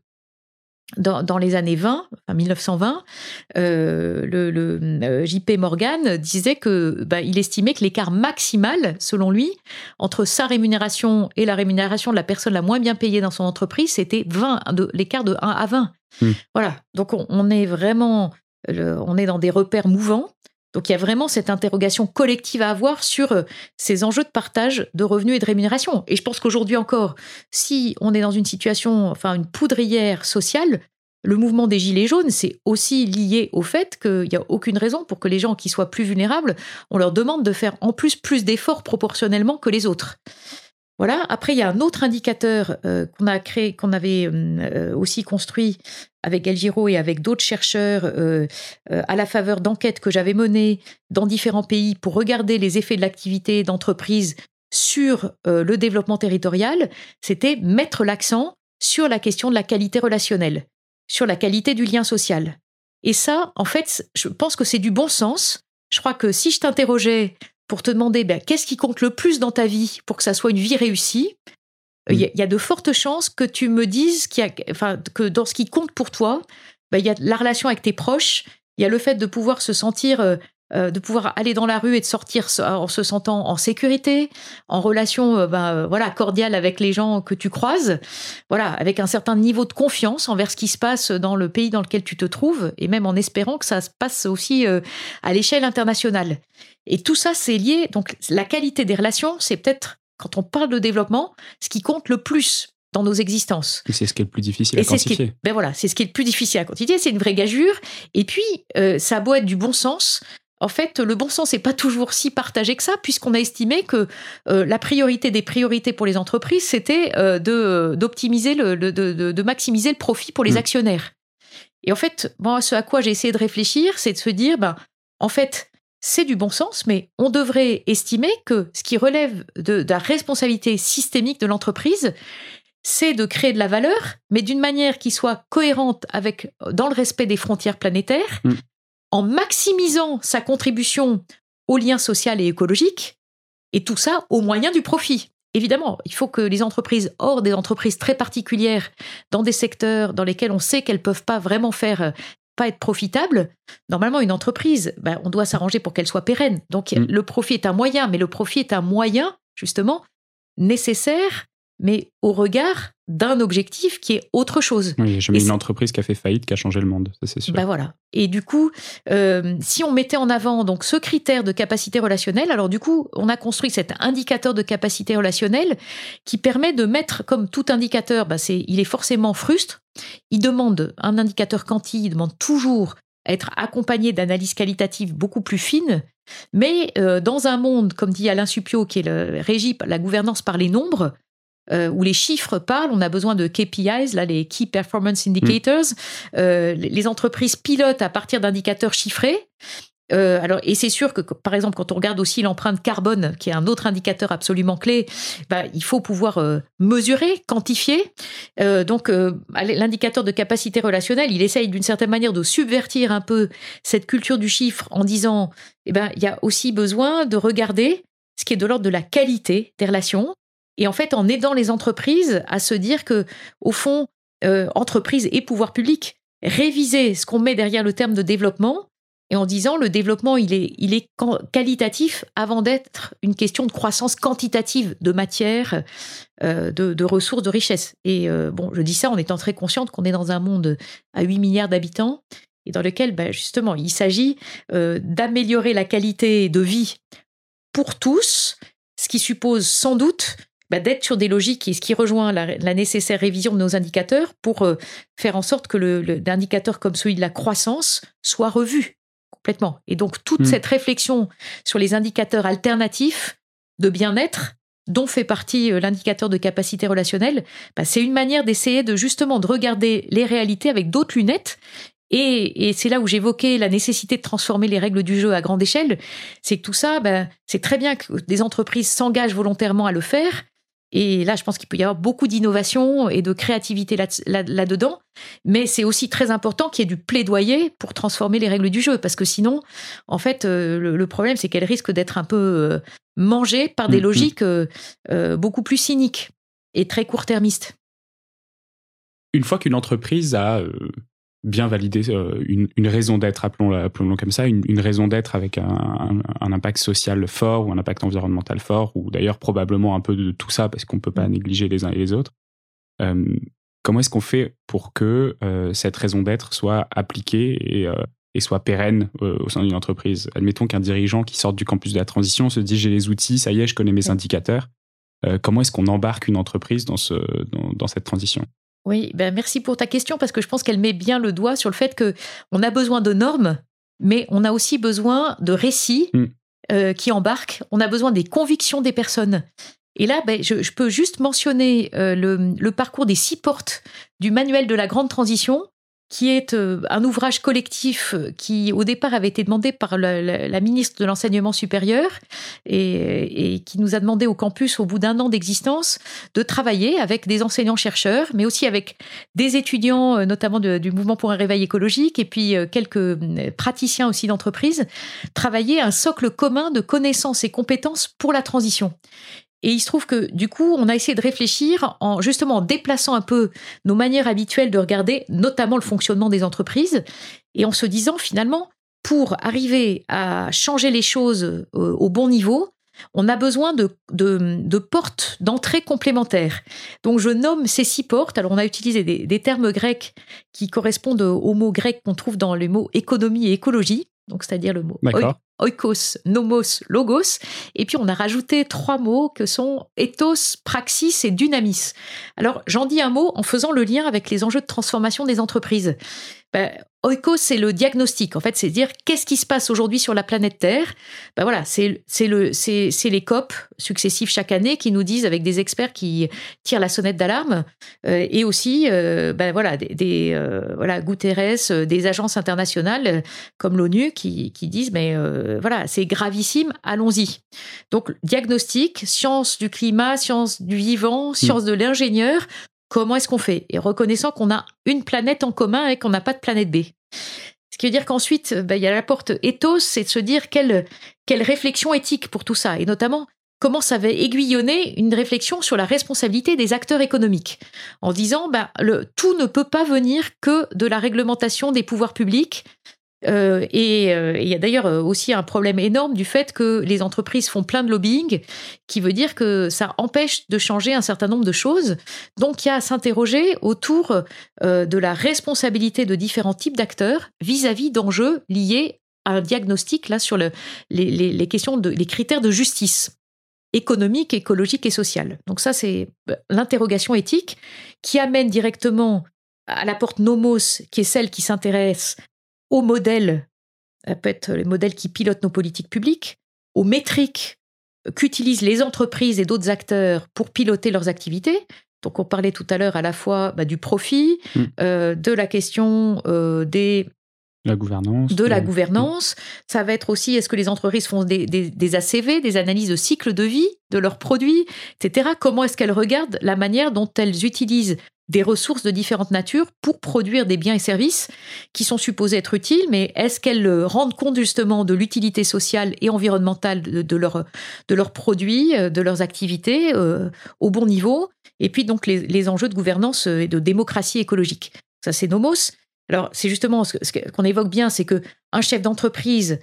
dans, les années 20, enfin 1920, euh, le, euh, JP Morgan disait que bah, il estimait que l'écart maximal, selon lui, entre sa rémunération et la rémunération de la personne la moins bien payée dans son entreprise, c'était 20, l'écart de 1 à 20. Hmm. Voilà, donc on, est vraiment, on est dans des repères mouvants. Donc il y a vraiment cette interrogation collective à avoir sur euh, ces enjeux de partage de revenus et de rémunération. Et je pense qu'aujourd'hui encore, si on est dans une situation, enfin une poudrière sociale, le mouvement des Gilets jaunes, c'est aussi lié au fait qu'il n'y a aucune raison pour que les gens qui soient plus vulnérables, on leur demande de faire en plus plus d'efforts proportionnellement que les autres. Voilà. Après, il y a un autre indicateur euh, qu'on a créé, qu'on avait euh, aussi construit avec El Giro et avec d'autres chercheurs euh, à la faveur d'enquêtes que j'avais menées dans différents pays pour regarder les effets de l'activité d'entreprise sur le développement territorial. C'était mettre l'accent sur la question de la qualité relationnelle, sur la qualité du lien social. Et ça, en fait, je pense que c'est du bon sens. Je crois que si je t'interrogeais pour te demander ben, qu'est-ce qui compte le plus dans ta vie pour que ça soit une vie réussie, il y, a de fortes chances que tu me dises a, enfin, que dans ce qui compte pour toi, ben, il y a la relation avec tes proches, il y a le fait de pouvoir se sentir euh, euh, de pouvoir aller dans la rue et de sortir en se sentant en sécurité, en relation euh, ben, voilà cordiale avec les gens que tu croises, voilà avec un certain niveau de confiance envers ce qui se passe dans le pays dans lequel tu te trouves et même en espérant que ça se passe aussi à l'échelle internationale. Et tout ça, c'est lié. Donc, la qualité des relations, c'est peut-être, quand on parle de développement, ce qui compte le plus dans nos existences. Et c'est ce qui est le plus difficile à quantifier. ben voilà, c'est ce qui est le plus difficile à quantifier. C'est une vraie gageure. Et puis, euh, ça a beau être du bon sens. En fait, le bon sens n'est pas toujours si partagé que ça, puisqu'on a estimé que euh, la priorité des priorités pour les entreprises, c'était euh, de d'optimiser le, de, de, maximiser le profit pour les mm. actionnaires. Et en fait, moi, ce à quoi j'ai essayé de réfléchir, c'est de se dire, ben, en fait, c'est du bon sens, mais on devrait estimer que ce qui relève de, la responsabilité systémique de l'entreprise, c'est de créer de la valeur, mais d'une manière qui soit cohérente avec, dans le respect des frontières planétaires, mm. En maximisant sa contribution au lien social et écologique, et tout ça au moyen du profit. Évidemment, il faut que les entreprises, hors des entreprises très particulières, dans des secteurs dans lesquels on sait qu'elles ne peuvent pas vraiment faire pas être profitable, normalement, une entreprise, ben, on doit s'arranger pour qu'elle soit pérenne. Donc, mm. le profit est un moyen, mais le profit est un moyen, justement, nécessaire mais au regard d'un objectif qui est autre chose. Oui, j'ai une entreprise qui a fait faillite, qui a changé le monde, ça c'est sûr. Ben voilà. Et du coup, euh, si on mettait en avant donc ce critère de capacité relationnelle, alors du coup, on a construit cet indicateur de capacité relationnelle qui permet de mettre, comme tout indicateur, c'est, il est forcément frustre. Il demande un indicateur quanti, il demande toujours à être accompagné d'analyses qualitatives beaucoup plus fines. Mais euh, dans un monde, comme dit Alain Supio, qui est le, régi la gouvernance par les nombres, euh, où les chiffres parlent, on a besoin de KPIs, là, les Key Performance Indicators. Mm. Euh, les entreprises pilotent à partir d'indicateurs chiffrés. Euh, alors, et c'est sûr que, par exemple, quand on regarde aussi l'empreinte carbone, qui est un autre indicateur absolument clé, bah, il faut pouvoir mesurer, quantifier. donc, l'indicateur de capacité relationnelle, il essaye d'une certaine manière de subvertir un peu cette culture du chiffre en disant, eh ben, il y a aussi besoin de regarder ce qui est de l'ordre de la qualité des relations, et en fait, en aidant les entreprises à se dire que, au fond, euh, entreprises et pouvoir public, réviser ce qu'on met derrière le terme de développement, et en disant le développement, il est, il est qualitatif avant d'être une question de croissance quantitative de matière, euh, de, ressources, de richesses. Et euh, bon, je dis ça en étant très consciente qu'on est dans un monde à 8 milliards d'habitants et dans lequel, ben, justement, il s'agit d'améliorer la qualité de vie pour tous, ce qui suppose sans doute bah, d'être sur des logiques, et ce qui rejoint la, nécessaire révision de nos indicateurs pour euh, faire en sorte que l'indicateur comme celui de la croissance soit revu complètement. Et donc toute hmm. cette réflexion sur les indicateurs alternatifs de bien-être dont fait partie euh, l'indicateur de capacité relationnelle, bah, c'est une manière d'essayer de justement de regarder les réalités avec d'autres lunettes et, c'est là où j'évoquais la nécessité de transformer les règles du jeu à grande échelle. C'est que tout ça, ben, c'est très bien que des entreprises s'engagent volontairement à le faire, Et là, je pense qu'il peut y avoir beaucoup d'innovation et de créativité là-dedans. mais c'est aussi très important qu'il y ait du plaidoyer pour transformer les règles du jeu. Parce que sinon, en fait, euh, le, problème, c'est qu'elles risquent d'être un peu euh, mangées par des mm, mm. logiques euh, beaucoup plus cyniques et très court-termistes. Une fois qu'une entreprise a bien valider euh, une, une, raison d'être, appelons-le appelons comme ça, une, une raison d'être avec un, un, impact social fort ou un impact environnemental fort, ou d'ailleurs probablement un peu de tout ça parce qu'on ne peut pas négliger les uns et les autres. Euh, comment est-ce qu'on fait pour que euh, cette raison d'être soit appliquée et, euh, et soit pérenne au sein d'une entreprise? Admettons qu'un dirigeant qui sort du campus de la transition se dit j'ai les outils, ça y est, je connais mes indicateurs. comment est-ce qu'on embarque une entreprise dans, ce, dans, dans cette transition? Oui, ben merci pour ta question parce que je pense qu'elle met bien le doigt sur le fait que on a besoin de normes, mais on a aussi besoin de récits mm. euh, qui embarquent. On a besoin des convictions des personnes. Et là, ben, je, peux juste mentionner euh, le, le, parcours des six portes du manuel de la grande transition, qui est euh, un ouvrage collectif euh, qui, au départ, avait été demandé par la, ministre de l'Enseignement supérieur et, qui nous a demandé au campus, au bout d'un an d'existence, de travailler avec des enseignants-chercheurs, mais aussi avec des étudiants, euh, notamment du mouvement pour un réveil écologique, et puis quelques praticiens aussi d'entreprise, travailler un socle commun de connaissances et compétences pour la transition. Et il se trouve que du coup, on a essayé de réfléchir en justement en déplaçant un peu nos manières habituelles de regarder, notamment le fonctionnement des entreprises, et en se disant finalement, pour arriver à changer les choses euh, au bon niveau, on a besoin de, de, portes d'entrée complémentaires. Donc je nomme ces six portes. Alors on a utilisé des, des termes grecs qui correspondent aux mots grecs qu'on trouve dans les mots économie et écologie donc c'est-à-dire le mot oikos, nomos, logos. Et puis on a rajouté trois mots que sont ethos, praxis et dynamis. Alors j'en dis un mot en faisant le lien avec les enjeux de transformation des entreprises. Ben, Oikos, c'est le diagnostic. En fait, c'est dire qu'est-ce qui se passe aujourd'hui sur la planète Terre. Ben voilà, c'est le c'est c'est les COP successifs chaque année qui nous disent avec des experts qui tirent la sonnette d'alarme euh, et aussi euh, ben voilà des, des euh, voilà Guterres, des agences internationales comme l'ONU qui qui disent mais voilà c'est gravissime, allons-y. Donc diagnostic, science du climat, science du vivant, science de l'ingénieur, Comment est-ce qu'on fait? Et reconnaissant qu'on a une planète en commun et qu'on n'a pas de planète B. Ce qui veut dire qu'ensuite, ben, il y a la porte ethos, c'est de se dire quelle, quelle réflexion éthique pour tout ça, et notamment comment ça va aiguillonner une réflexion sur la responsabilité des acteurs économiques, en disant ben, le, tout ne peut pas venir que de la réglementation des pouvoirs publics, euh, et euh, il y a d'ailleurs euh, aussi un problème énorme du fait que les entreprises font plein de lobbying, qui veut dire que ça empêche de changer un certain nombre de choses. Donc il y a à s'interroger autour de la responsabilité de différents types d'acteurs vis-à-vis d'enjeux liés à un diagnostic là sur le, les, questions les critères de justice économique, écologique et sociale. Donc ça c'est l'interrogation éthique qui amène directement à la porte nomos, qui est celle qui s'intéresse aux modèles, ça peut être les modèles qui pilotent nos politiques publiques, aux métriques qu'utilisent les entreprises et d'autres acteurs pour piloter leurs activités. Donc on parlait tout à l'heure à la fois bah, du profit, hmm. euh, de la question euh, des la gouvernance. De la gouvernance. Ça va être aussi, est-ce que les entreprises font des, des, ACV, des analyses de cycle de vie de leurs produits, etc. Comment est-ce qu'elles regardent la manière dont elles utilisent des ressources de différentes natures pour produire des biens et services qui sont supposés être utiles, mais est-ce qu'elles rendent compte justement de l'utilité sociale et environnementale de, de, de leurs produits, euh, de leurs activités euh, au bon niveau Et puis donc les, les, enjeux de gouvernance euh, et de démocratie écologique. Ça, c'est Nomos. Alors, c'est justement ce qu'on évoque bien, c'est que un chef d'entreprise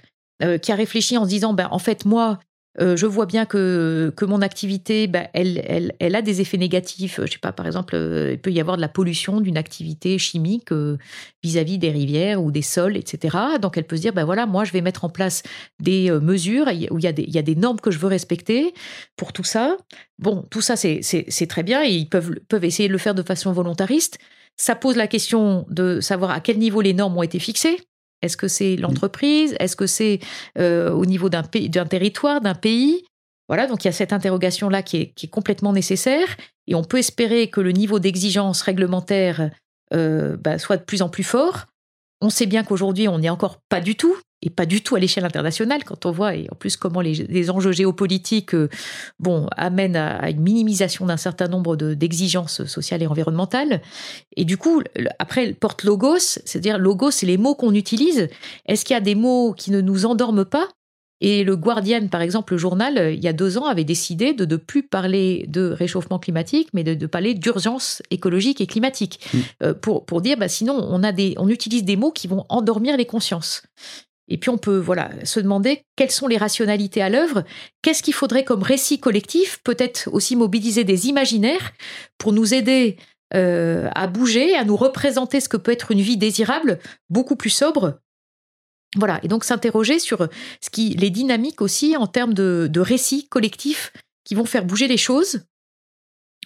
qui a réfléchi en se disant, ben, en fait, moi, euh, je vois bien que, que mon activité, bah, elle, elle, elle, a des effets négatifs. Je sais pas, par exemple, euh, il peut y avoir de la pollution d'une activité chimique euh, vis-à-vis des rivières ou des sols, etc. Donc, elle peut se dire, ben voilà, moi, je vais mettre en place des mesures où il y, a des, il y a des normes que je veux respecter pour tout ça. Bon, tout ça, c'est très bien et ils peuvent, peuvent essayer de le faire de façon volontariste. Ça pose la question de savoir à quel niveau les normes ont été fixées. Est-ce que c'est mmh. l'entreprise? Est-ce que c'est euh, au niveau d'un d'un territoire, d'un pays? Voilà, donc il y a cette interrogation-là qui est, complètement nécessaire. Et on peut espérer que le niveau d'exigence réglementaire euh, bah, soit de plus en plus fort. On sait bien qu'aujourd'hui, on n'y est encore pas du tout. Et pas du tout à l'échelle internationale quand on voit et en plus comment les, enjeux géopolitiques euh, bon amènent à, une minimisation d'un certain nombre d'exigences sociales et environnementales et du coup après porte logos c'est-à-dire logos c'est les mots qu'on utilise est-ce qu'il y a des mots qui ne nous endorment pas? Et le Guardian, par exemple, le journal, euh, il y a deux ans, avait décidé de ne plus parler de réchauffement climatique, mais de, parler d'urgence écologique et climatique, mmh. euh, pour, pour dire, bah, sinon, on, a des, on utilise des mots qui vont endormir les consciences. Et puis on peut se demander quelles sont les rationalités à l'œuvre, qu'est-ce qu'il faudrait comme récit collectif, peut-être aussi mobiliser des imaginaires pour nous aider euh, à bouger, à nous représenter ce que peut être une vie désirable, beaucoup plus sobre. Voilà, et donc s'interroger sur ce qui, les dynamiques aussi en termes de récits collectifs qui vont faire bouger les choses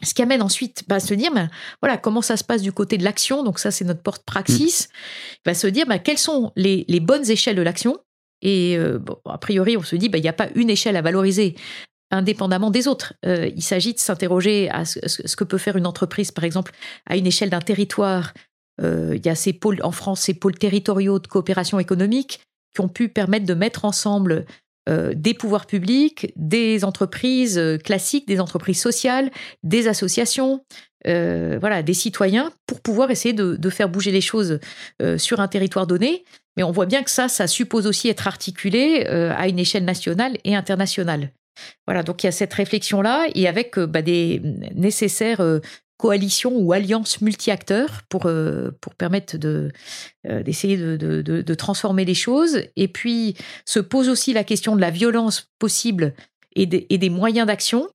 ce qui amène ensuite bah, à se dire, bah, voilà, comment ça se passe du côté de l'action. Donc ça, c'est notre porte-praxis. Va se dire, bah, quelles sont les, bonnes échelles de l'action. Et euh, a priori, on se dit, il n'y a pas une échelle à valoriser indépendamment des autres. Euh, il s'agit de s'interroger à ce, que peut faire une entreprise, par exemple, à une échelle d'un territoire. Euh, il y a ces pôles, en France, ces pôles territoriaux de coopération économique qui ont pu permettre de mettre ensemble euh, des pouvoirs publics, des entreprises euh, classiques, des entreprises sociales, des associations, euh, voilà, des citoyens, pour pouvoir essayer de, faire bouger les choses sur un territoire donné. Mais on voit bien que ça, ça suppose aussi être articulé à une échelle nationale et internationale. Voilà, donc il y a cette réflexion-là et avec bah, des nécessaires coalition ou alliance multi-acteurs pour, euh, pour permettre de, euh, d'essayer de, de, transformer les choses. Et puis se pose aussi la question de la violence possible et, et des moyens d'action.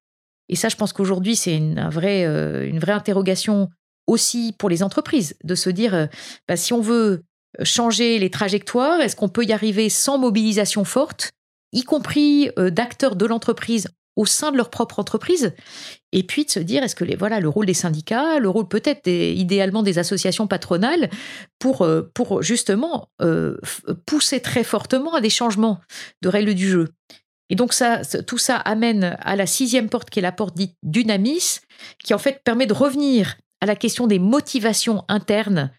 Et ça, je pense qu'aujourd'hui, c'est une, euh, une vraie interrogation aussi pour les entreprises, de se dire, bah, si on veut changer les trajectoires, est-ce qu'on peut y arriver sans mobilisation forte, y compris d'acteurs de l'entreprise au sein de leur propre entreprise et puis de se dire est-ce que les, voilà le rôle des syndicats, le rôle peut-être idéalement des associations patronales pour euh, pour justement euh, pousser très fortement à des changements de règles du jeu. Et donc ça, tout ça amène à la sixième porte qui est la porte dite dynamis, qui en fait permet de revenir à la question des motivations internes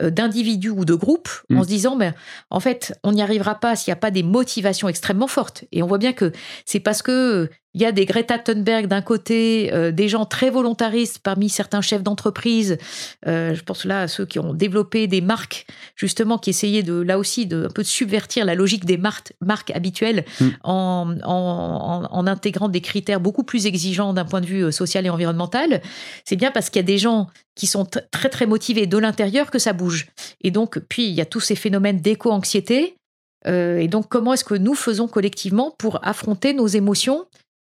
euh, d'individus ou de groupes en mm. se disant mais en fait on n'y arrivera pas s'il n'y a pas des motivations extrêmement fortes et on voit bien que c'est parce que il y a des Greta Thunberg d'un côté, euh, des gens très volontaristes parmi certains chefs d'entreprise. Euh, je pense là à ceux qui ont développé des marques justement qui essayaient de là aussi de un peu de subvertir la logique des marques, marques habituelles mm. en, en, en, intégrant des critères beaucoup plus exigeants d'un point de vue social et environnemental. C'est bien parce qu'il y a des gens qui sont très très motivés de l'intérieur que ça bouge. Et donc, puis il y a tous ces phénomènes d'éco-anxiété. Euh, et donc, comment est-ce que nous faisons collectivement pour affronter nos émotions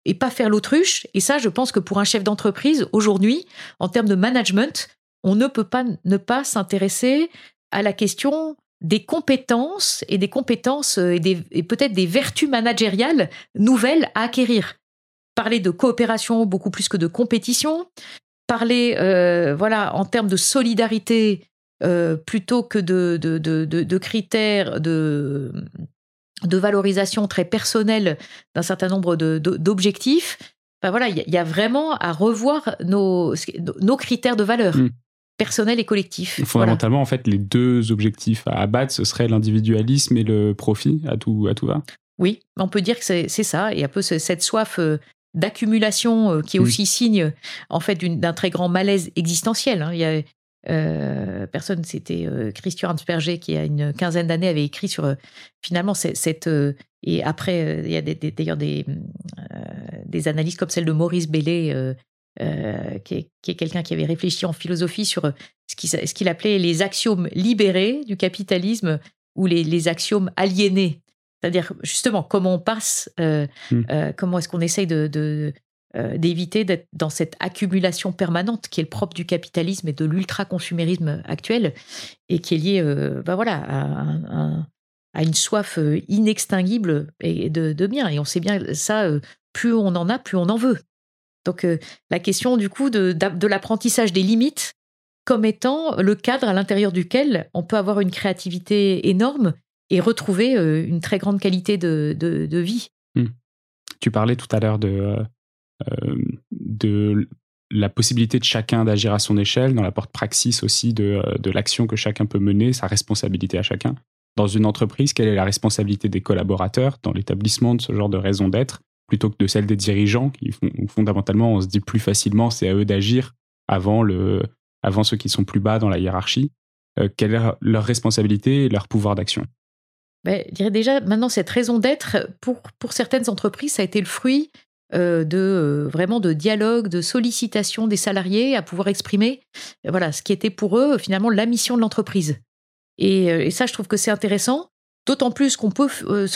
et pas faire l'autruche Et ça, je pense que pour un chef d'entreprise, aujourd'hui, en termes de management, on ne peut pas ne pas s'intéresser à la question des compétences et des compétences euh, et, peut-être des vertus managériales nouvelles à acquérir. Parler de coopération beaucoup plus que de compétition, parler euh, voilà en termes de solidarité euh, plutôt que de, de, de, de critères de, de valorisation très personnelle d'un certain nombre d'objectifs. Enfin, voilà, il y, a vraiment à revoir nos, nos critères de valeur. Hmm. personnels et collectifs. Fondamentalement, en fait, les deux objectifs à abattre, ce serait l'individualisme et le profit à tout, à tout va. Oui, on peut dire que c'est ça, et un peu cette soif euh, d'accumulation euh, qui est aussi signe en fait d'un très grand malaise existentiel. Hein. Il y a euh, personne, c'était euh, Christian Hansperger qui a une quinzaine d'années avait écrit sur finalement cette, et après il y a d'ailleurs des, des, analyses comme celle de Maurice Bellet qui est, qui est quelqu'un qui avait réfléchi en philosophie sur ce qu'il appelait les axiomes libérés du capitalisme ou les, les axiomes aliénés. C'est-à-dire justement comment on passe, euh, euh, comment est-ce qu'on essaye de, euh, d'éviter d'être dans cette accumulation permanente qui est le propre du capitalisme et de l'ultra-consumérisme actuel et qui est lié bah voilà, à, une soif inextinguible et de, de bien. Et on sait bien ça, plus on en a, plus on en veut. Donc la question du coup de, de l'apprentissage des limites comme étant le cadre à l'intérieur duquel on peut avoir une créativité énorme et retrouver euh, une très grande qualité de, de, vie. Hmm. Tu parlais tout à l'heure de, euh, euh, de la possibilité de chacun d'agir à son échelle, dans la porte praxis aussi de, de l'action que chacun peut mener, sa responsabilité à chacun. dans une entreprise, quelle est la responsabilité des collaborateurs dans l'établissement de ce genre de raison d'être, plutôt que de celle des dirigeants, qui font, fondamentalement, on se dit plus facilement, c'est à eux d'agir avant, avant ceux qui sont plus bas dans la hiérarchie. Euh, quelle est leur responsabilité et leur pouvoir d'action? Ben, Je dirais déjà, maintenant, cette raison d'être, pour, pour certaines entreprises, ça a été le fruit euh, de euh, vraiment de dialogue, de sollicitation des salariés à pouvoir exprimer voilà ce qui était pour eux finalement la mission de l'entreprise. Et, euh, et, ça, je trouve que c'est intéressant. D'autant plus qu'on peut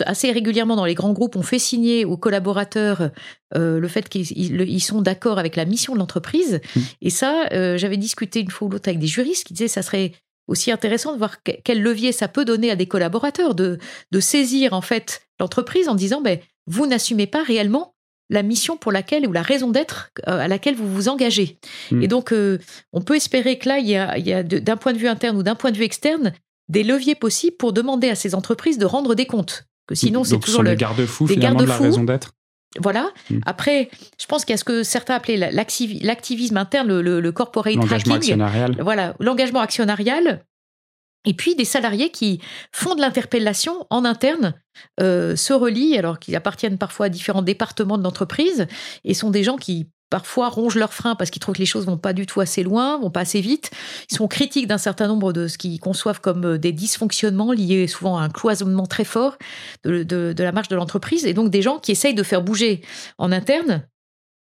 assez régulièrement dans les grands groupes, on fait signer aux collaborateurs le fait qu'ils sont d'accord avec la mission de l'entreprise. Mmh. Et ça, j'avais discuté une fois ou l'autre avec des juristes qui disaient ça serait aussi intéressant de voir quel levier ça peut donner à des collaborateurs de, de saisir en fait l'entreprise en disant ben, vous n'assumez pas réellement la mission pour laquelle ou la raison d'être euh, à laquelle vous vous engagez. Hmm. Et donc, euh, on peut espérer que là, il y a, d'un point de vue interne ou d'un point de vue externe, des leviers possibles pour demander à ces entreprises de rendre des comptes. Que sinon, c'est toujours le garde-fou finalement de la raison d'être. Voilà. Hmm. Après, je pense qu'il y a ce que certains appelaient l'activisme interne, le, le corporate L'engagement actionnarial. Voilà, l'engagement actionnarial. Et puis des salariés qui font de l'interpellation en interne, euh, se relient, alors qu'ils appartiennent parfois à différents départements de l'entreprise, et sont des gens qui parfois rongent leurs freins parce qu'ils trouvent que les choses vont pas du tout assez loin, vont pas assez vite. Ils sont critiques d'un certain nombre de ce qu'ils conçoivent comme euh, des dysfonctionnements liés souvent à un cloisonnement très fort de, de la marche de l'entreprise, et donc des gens qui essayent de faire bouger en interne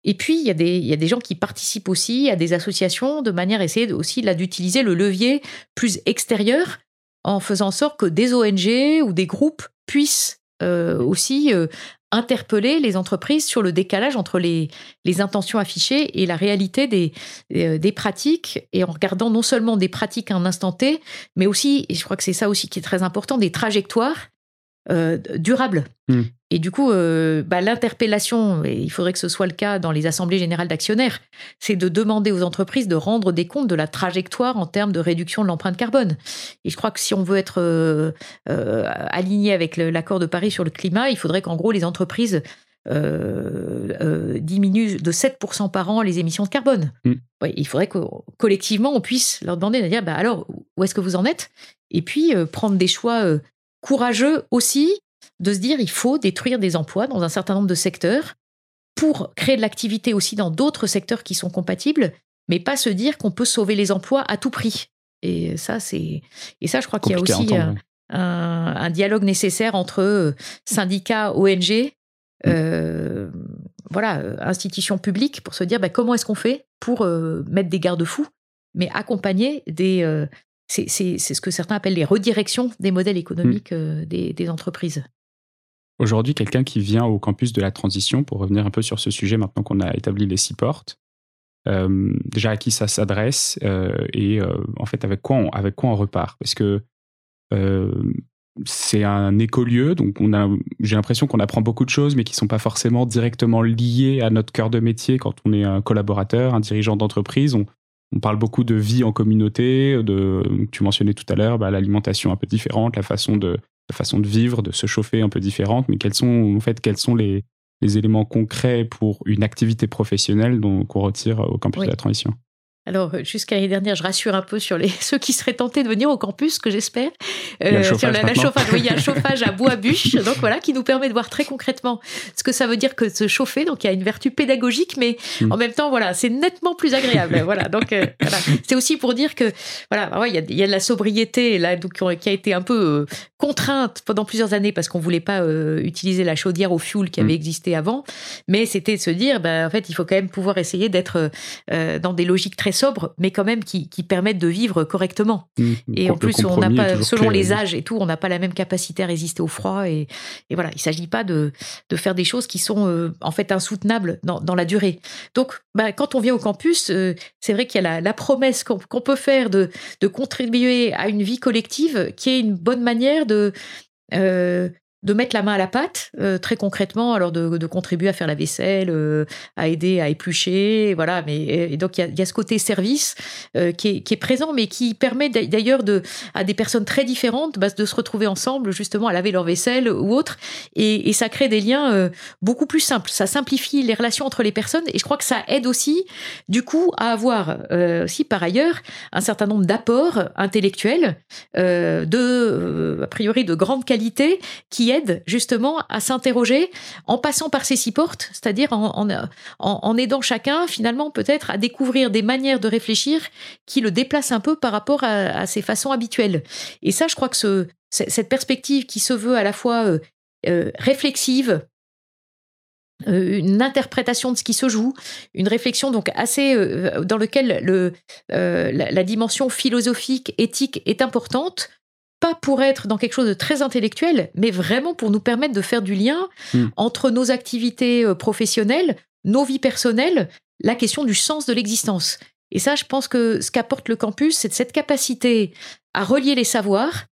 et puis, il y, a des, il y a des gens qui participent aussi à des associations de manière à essayer aussi d'utiliser le levier plus extérieur en faisant en sorte que des ONG ou des groupes puissent euh, aussi euh, interpeller les entreprises sur le décalage entre les, les intentions affichées et la réalité des, euh, des pratiques, et en regardant non seulement des pratiques à un instant T, mais aussi, et je crois que c'est ça aussi qui est très important, des trajectoires euh, durable. Hmm. Et du coup, euh, bah, l'interpellation, et il faudrait que ce soit le cas dans les assemblées générales d'actionnaires, c'est de demander aux entreprises de rendre des comptes de la trajectoire en termes de réduction de l'empreinte carbone. Et je crois que si on veut être euh, aligné avec l'accord de Paris sur le climat, il faudrait qu'en gros les entreprises diminuent de 7% par an les émissions de carbone. Hmm. il faudrait que collectivement on puisse leur demander de dire bah alors où est-ce que vous en êtes? Et puis prendre des choix courageux aussi de se dire il faut détruire des emplois dans un certain nombre de secteurs pour créer de l'activité aussi dans d'autres secteurs qui sont compatibles, mais pas se dire qu'on peut sauver les emplois à tout prix. Et ça, c'est et ça, je crois qu'il y a aussi un, dialogue nécessaire entre euh, syndicats, ONG, mm. euh, voilà, institutions publiques, pour se dire bah, comment est-ce qu'on fait pour euh, mettre des garde-fous, mais accompagner des, c'est ce que certains appellent les redirections des modèles économiques hmm. euh, des, entreprises. Aujourd'hui, quelqu'un qui vient au campus de la transition, pour revenir un peu sur ce sujet maintenant qu'on a établi les six portes, euh, déjà à qui ça s'adresse euh, et en fait avec quoi on, avec quoi on repart? Parce que c'est un écolieu, donc on a, j'ai l'impression qu'on apprend beaucoup de choses, mais qui sont pas forcément directement liées à notre cœur de métier quand on est un collaborateur, un dirigeant d'entreprise. On, on parle beaucoup de vie en communauté, de, tu mentionnais tout à l'heure bah, l'alimentation un peu différente, la façon, de, la façon de vivre, de se chauffer un peu différente, mais quels sont en fait quels sont les, les éléments concrets pour une activité professionnelle qu'on retire au campus de la transition? Alors, jusqu'à l'année dernière, je rassure un peu sur les, ceux qui seraient tentés de venir au campus, que j'espère. Euh, sur la, chauffage, oui, il y a un chauffage à bois bûche, donc voilà, qui nous permet de voir très concrètement ce que ça veut dire que se chauffer. Donc, il y a une vertu pédagogique, mais hmm. en même temps, voilà, c'est nettement plus agréable. voilà, donc euh, voilà. c'est aussi pour dire que voilà, il y a, il y a de la sobriété là, donc qui a été un peu euh, contrainte pendant plusieurs années parce qu'on voulait pas euh, utiliser la chaudière au fioul qui avait hmm. existé avant, mais c'était de se dire, ben, en fait, il faut quand même pouvoir essayer d'être dans des logiques très sobre, mais quand même qui, qui permettent de vivre correctement. Mmh, et en plus, on n'a pas, selon les âges et tout, on n'a pas la même capacité à résister au froid. Et, et voilà, il s'agit pas de, de faire des choses qui sont euh, en fait insoutenables dans, dans la durée. Donc, bah, quand on vient au campus, euh, c'est vrai qu'il y a la, la promesse qu'on peut faire de, de contribuer à une vie collective qui est une bonne manière de, euh, de mettre la main à la pâte, euh, très concrètement, alors de, contribuer à faire la vaisselle, euh, à aider à éplucher, voilà. Mais et donc il y a, ce côté service euh, qui, est, présent, mais qui permet d'ailleurs de à des personnes très différentes bah, de se retrouver ensemble justement à laver leur vaisselle ou autre, et, ça crée des liens beaucoup plus simples. Ça simplifie les relations entre les personnes, et je crois que ça aide aussi, du coup, à avoir aussi par ailleurs un certain nombre d'apports intellectuels de a priori de grande qualité qui aide justement à s'interroger en passant par ces six portes, c'est-à-dire en, aidant chacun finalement peut-être à découvrir des manières de réfléchir qui le déplacent un peu par rapport à, ses façons habituelles. Et ça, je crois que ce, cette perspective qui se veut à la fois euh, euh, réflexive, euh, une interprétation de ce qui se joue, une réflexion donc assez dans lequel le, la, dimension philosophique, éthique est importante, pas pour être dans quelque chose de très intellectuel, mais vraiment pour nous permettre de faire du lien hmm. entre nos activités euh, professionnelles, nos vies personnelles, la question du sens de l'existence. Et ça, je pense que ce qu'apporte le campus, c'est cette capacité à relier les savoirs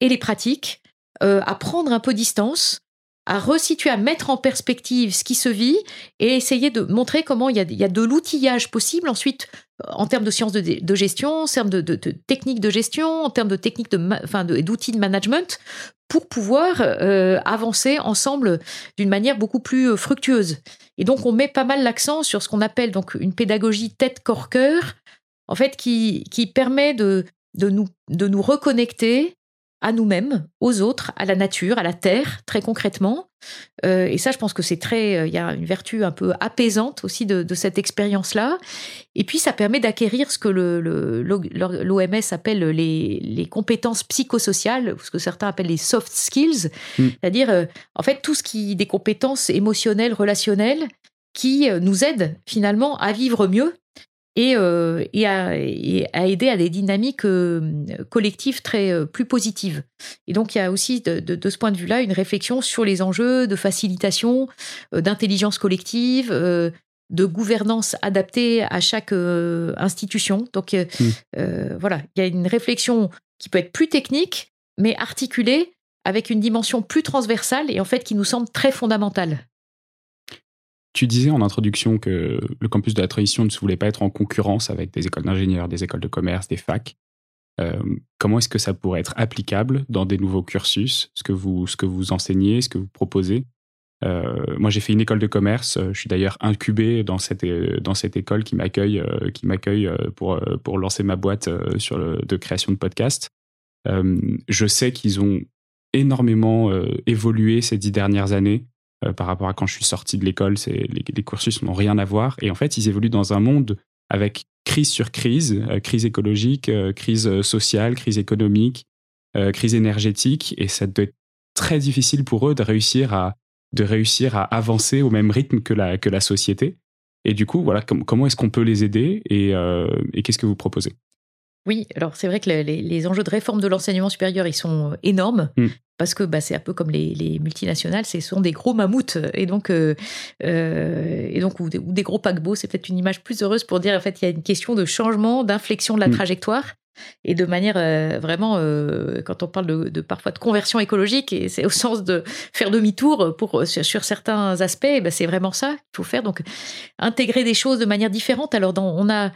et les pratiques, euh, à prendre un peu distance, à resituer, à mettre en perspective ce qui se vit et essayer de montrer comment il y a, il y a de l'outillage possible ensuite en termes de sciences de, gestion, en termes de, techniques de gestion, en termes de techniques de, enfin, d'outils de management, pour pouvoir euh, avancer ensemble d'une manière beaucoup plus euh, fructueuse. Et donc, on met pas mal l'accent sur ce qu'on appelle donc une pédagogie tête corps cœur, en fait, qui, qui permet de, de, nous, de nous reconnecter à nous-mêmes, aux autres, à la nature, à la terre, très concrètement. Euh, et ça, je pense que c'est très. Euh, il y a une vertu un peu apaisante aussi de, cette expérience-là. Et puis, ça permet d'acquérir ce que l'OMS appelle les, compétences psychosociales, ce que certains appellent les soft skills, mm. c'est-à-dire, euh, en fait, tout ce qui. des compétences émotionnelles, relationnelles, qui nous aident finalement à vivre mieux et, euh, et, à, aider à des dynamiques euh, collectives très euh, plus positives. Et donc il y a aussi de, de, ce point de vue-là une réflexion sur les enjeux de facilitation, d'intelligence collective, de gouvernance adaptée à chaque institution. Donc mmh. voilà, il y a une réflexion qui peut être plus technique, mais articulée avec une dimension plus transversale et en fait qui nous semble très fondamentale. Tu disais en introduction que le campus de la transition ne voulait pas être en concurrence avec des écoles d'ingénieurs, des écoles de commerce, des facs. Euh, comment est-ce que ça pourrait être applicable dans des nouveaux cursus, ce que vous, ce que vous enseignez, ce que vous proposez euh, Moi, j'ai fait une école de commerce. Je suis d'ailleurs incubé dans cette, dans cette école qui m'accueille, qui m'accueille pour, pour lancer ma boîte sur de création de podcasts. je sais qu'ils ont énormément évolué ces dix dernières années. Euh, par rapport à quand je suis sorti de l'école. Les, les cursus n'ont rien à voir. Et en fait, ils évoluent dans un monde avec crise sur crise, euh, crise écologique, euh, crise sociale, crise économique, crise énergétique. Et ça doit être très difficile pour eux de réussir à, avancer au même rythme que la, société. Et du coup, voilà, comment est-ce qu'on peut les aider et qu'est-ce que vous proposez? Oui, alors c'est vrai que les, enjeux de réforme de l'enseignement supérieur, ils sont énormes. Mm parce que bah, c'est un peu comme les, multinationales, ce sont des gros mammouths et donc euh, euh, et donc ou des, gros paquebots, c'est peut-être une image plus heureuse pour dire en fait il y a une question de changement, d'inflexion de la mm. trajectoire et de manière euh, vraiment quand on parle de, parfois de conversion écologique et c'est au sens de faire demi-tour pour sur, certains aspects, bah, c'est vraiment ça qu'il faut faire donc intégrer des choses de manière différente. Alors dans, on a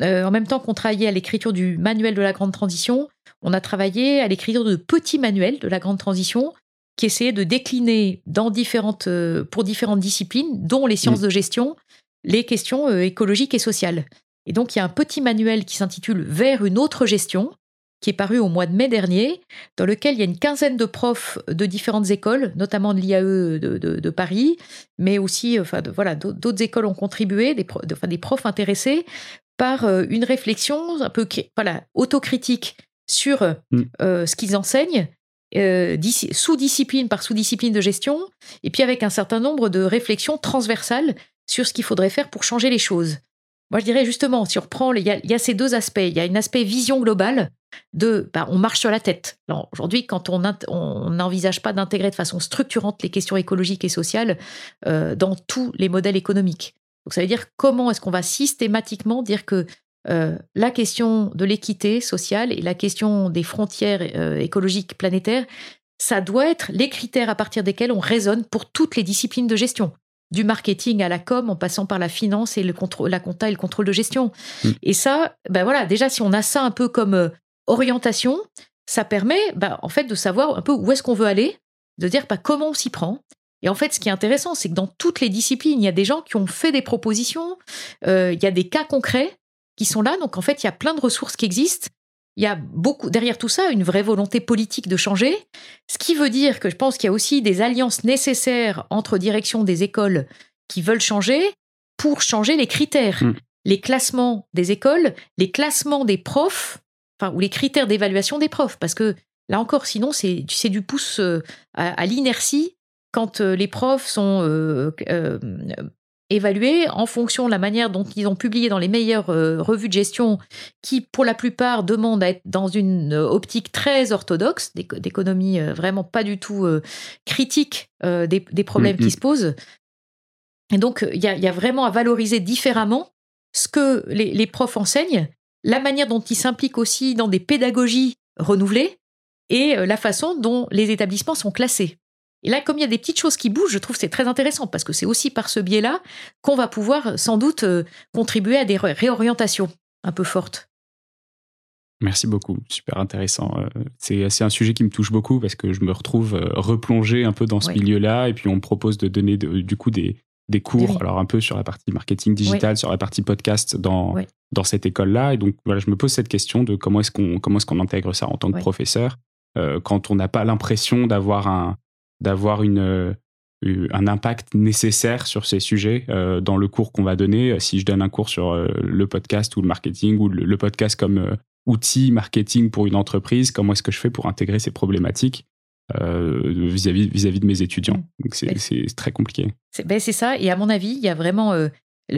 en même temps qu'on travaillait à l'écriture du manuel de la grande transition, on a travaillé à l'écriture de petits manuels de la grande transition qui essayaient de décliner dans différentes, euh, pour différentes disciplines, dont les sciences mm. de gestion, les questions euh, écologiques et sociales. Et donc, il y a un petit manuel qui s'intitule Vers une autre gestion, qui est paru au mois de mai dernier, dans lequel il y a une quinzaine de profs de différentes écoles, notamment de l'IAE de, Paris, mais aussi, enfin, voilà, d'autres écoles ont contribué, des, enfin, des profs intéressés par euh, une réflexion un peu, voilà, autocritique sur mm. euh, ce qu'ils enseignent, euh, sous-discipline par sous-discipline de gestion, et puis avec un certain nombre de réflexions transversales sur ce qu'il faudrait faire pour changer les choses. Moi, je dirais justement, si on reprend, il y, a, ces deux aspects. Il y a un aspect vision globale de, bah, on marche sur la tête. Aujourd'hui, quand on n'envisage pas d'intégrer de façon structurante les questions écologiques et sociales euh, dans tous les modèles économiques. Donc, ça veut dire comment est-ce qu'on va systématiquement dire que euh, la question de l'équité sociale et la question des frontières euh, écologiques planétaires, ça doit être les critères à partir desquels on raisonne pour toutes les disciplines de gestion du marketing à la com, en passant par la finance et le contrôle, la compta et le contrôle de gestion. Mm. Et ça, ben voilà, déjà si on a ça un peu comme euh, orientation, ça permet, ben, en fait, de savoir un peu où est-ce qu'on veut aller, de dire pas bah, comment on s'y prend. Et en fait, ce qui est intéressant, c'est que dans toutes les disciplines, il y a des gens qui ont fait des propositions, euh, il y a des cas concrets qui sont là. Donc en fait, il y a plein de ressources qui existent. Il y a beaucoup derrière tout ça une vraie volonté politique de changer, ce qui veut dire que je pense qu'il y a aussi des alliances nécessaires entre directions des écoles qui veulent changer pour changer les critères, mm. les classements des écoles, les classements des profs, enfin ou les critères d'évaluation des profs, parce que là encore, sinon c'est du pouce euh, à, l'inertie quand euh, les profs sont euh, évalués en fonction de la manière dont ils ont publié dans les meilleures euh, revues de gestion, qui pour la plupart demandent à être dans une euh, optique très orthodoxe, d'économie euh, vraiment pas du tout critique des, problèmes qui mm-hmm. se posent. Et donc, il y, a, vraiment à valoriser différemment ce que les, les profs enseignent, la manière dont ils s'impliquent aussi dans des pédagogies renouvelées et la façon dont les établissements sont classés. Et là, comme il y a des petites choses qui bougent, je trouve c'est très intéressant parce que c'est aussi par ce biais-là qu'on va pouvoir sans doute euh, contribuer à des réorientations un peu fortes. Merci beaucoup, super intéressant. Euh, c'est un sujet qui me touche beaucoup parce que je me retrouve euh, replongé un peu dans ce milieu-là et puis on me propose de donner du coup des, des cours, alors un peu sur la partie marketing digital, sur la partie podcast dans, dans cette école-là. Et donc voilà, je me pose cette question de comment est-ce qu'on comment est-ce qu'on intègre ça en tant que professeur quand on n'a pas l'impression d'avoir un, d'avoir une euh, un impact nécessaire sur ces sujets euh, dans le cours qu'on va donner. Si je donne un cours sur euh, le podcast ou le marketing ou le, podcast comme outil marketing pour une entreprise, comment est-ce que je fais pour intégrer ces problématiques vis-à-vis vis-à-vis de mes étudiants? Donc c'est très compliqué. Ben, c'est ça. Et à mon avis, il y a vraiment